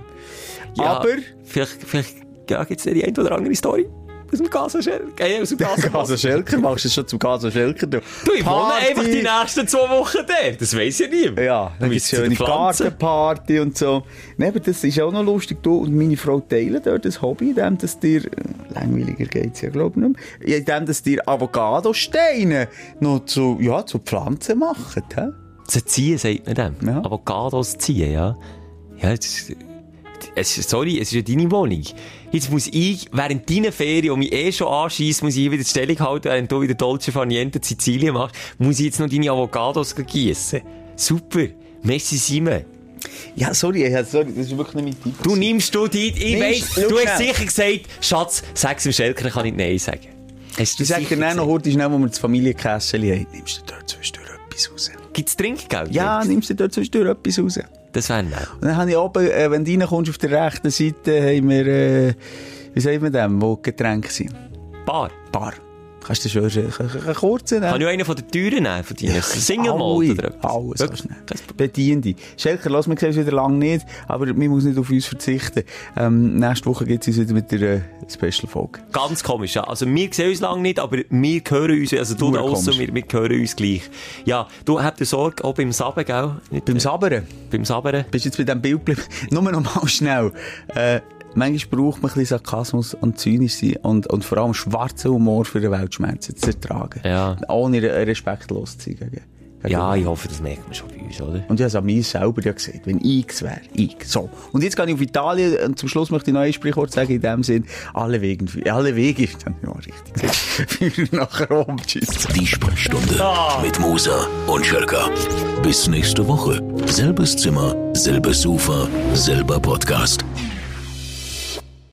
Ja, Aber... Vielleicht, vielleicht ja, gibt es die eine oder andere Story aus dem Gasenschelk. Äh, aus dem Gaso Gasenschelk. Schelker, machst du es schon zum Gaso Schelker? Du, Du, ich wohne einfach die nächsten zwei Wochen da. Das weiss ja niemand. Ja, dann gibt es schöne. Gartenparty und so. Nee, aber das ist auch noch lustig. Du und meine Frau teilen dort das Hobby, indem dass dir, äh, langweiliger geht's ja, glaube ich, nicht mehr, indem dass dir Avocado-Steine noch zu, ja, zu Pflanzen machen. He? Zu ziehen, sagt man dem. Ja. Avocados ziehen, ja. Ja, es, ist- sorry, es ist ja deine Wohnung. Jetzt muss ich, während deiner Ferien, die mich eh schon anschießt, muss ich wieder die Stellung halten, während du wieder Dolce Far Niente Sizilien machst, muss ich jetzt noch deine Avocados gießen. Super. Messi Simon. Ja, sorry, ja, sorry, das ist wirklich nicht mein Tipp. Du nimmst du die, ich weiss, du hast sicher gesagt, Schatz, sag's dem Schelker, ich kann nicht Nein sagen. Hast du Ich sag dir dann noch heute schnell, wo wir das Familienkästchen haben, nimmst du dort zwischendurch etwas raus. Gibt's Trinkgeld? Ja, nimmst du dort zwischendurch etwas raus. Das wäre nett. Und dann habe ich oben, äh, wenn du reinkommst auf der rechten Seite, haben wir, äh, wie sagt man dem, wo Getränke sind? Bar. Bar. Kannst du schon einen, kurzen nehmen? Kann ich auch einen von den Türen nehmen, von deinen Single Malt oder etwas? Alles kannst du. Bediente. Schelker, lass mich wieder lange nicht, aber man muss nicht auf uns verzichten. Ähm, nächste Woche geht es uns wieder mit der äh, Special-Folge. Ganz komisch, ja. Also, wir sehen uns lange nicht, aber wir hören uns, also du da aussen, wir, wir hören uns gleich. Ja, du habt Sorge, auch beim Saben, gell? Nicht, Beim Saberen, beim Saberen. bist du jetzt bei diesem Bild geblieben? Nur noch mal schnell. Äh, manchmal braucht man ein bisschen Sarkasmus und zynisch sein und, und vor allem schwarzen Humor für den Weltschmerzen zu ertragen. Ja. Ohne re- respektlos zu sein. Gegen, gegen Ja, ich hoffe, das merkt man schon bei uns, oder? Und ich habe es an mir selber ja gesagt, wenn ich es wäre, ich. So. Und jetzt gehe ich auf Italien und zum Schluss möchte ich noch ein Sprichwort sagen, in dem Sinn, alle Wege, alle Wege, dann, ja, richtig gesagt, nach Rom. Tschüss. Die Sprechstunde mit Musa und Schelka. Bis nächste Woche. Selbes Zimmer, selbes Sofa, selber Podcast.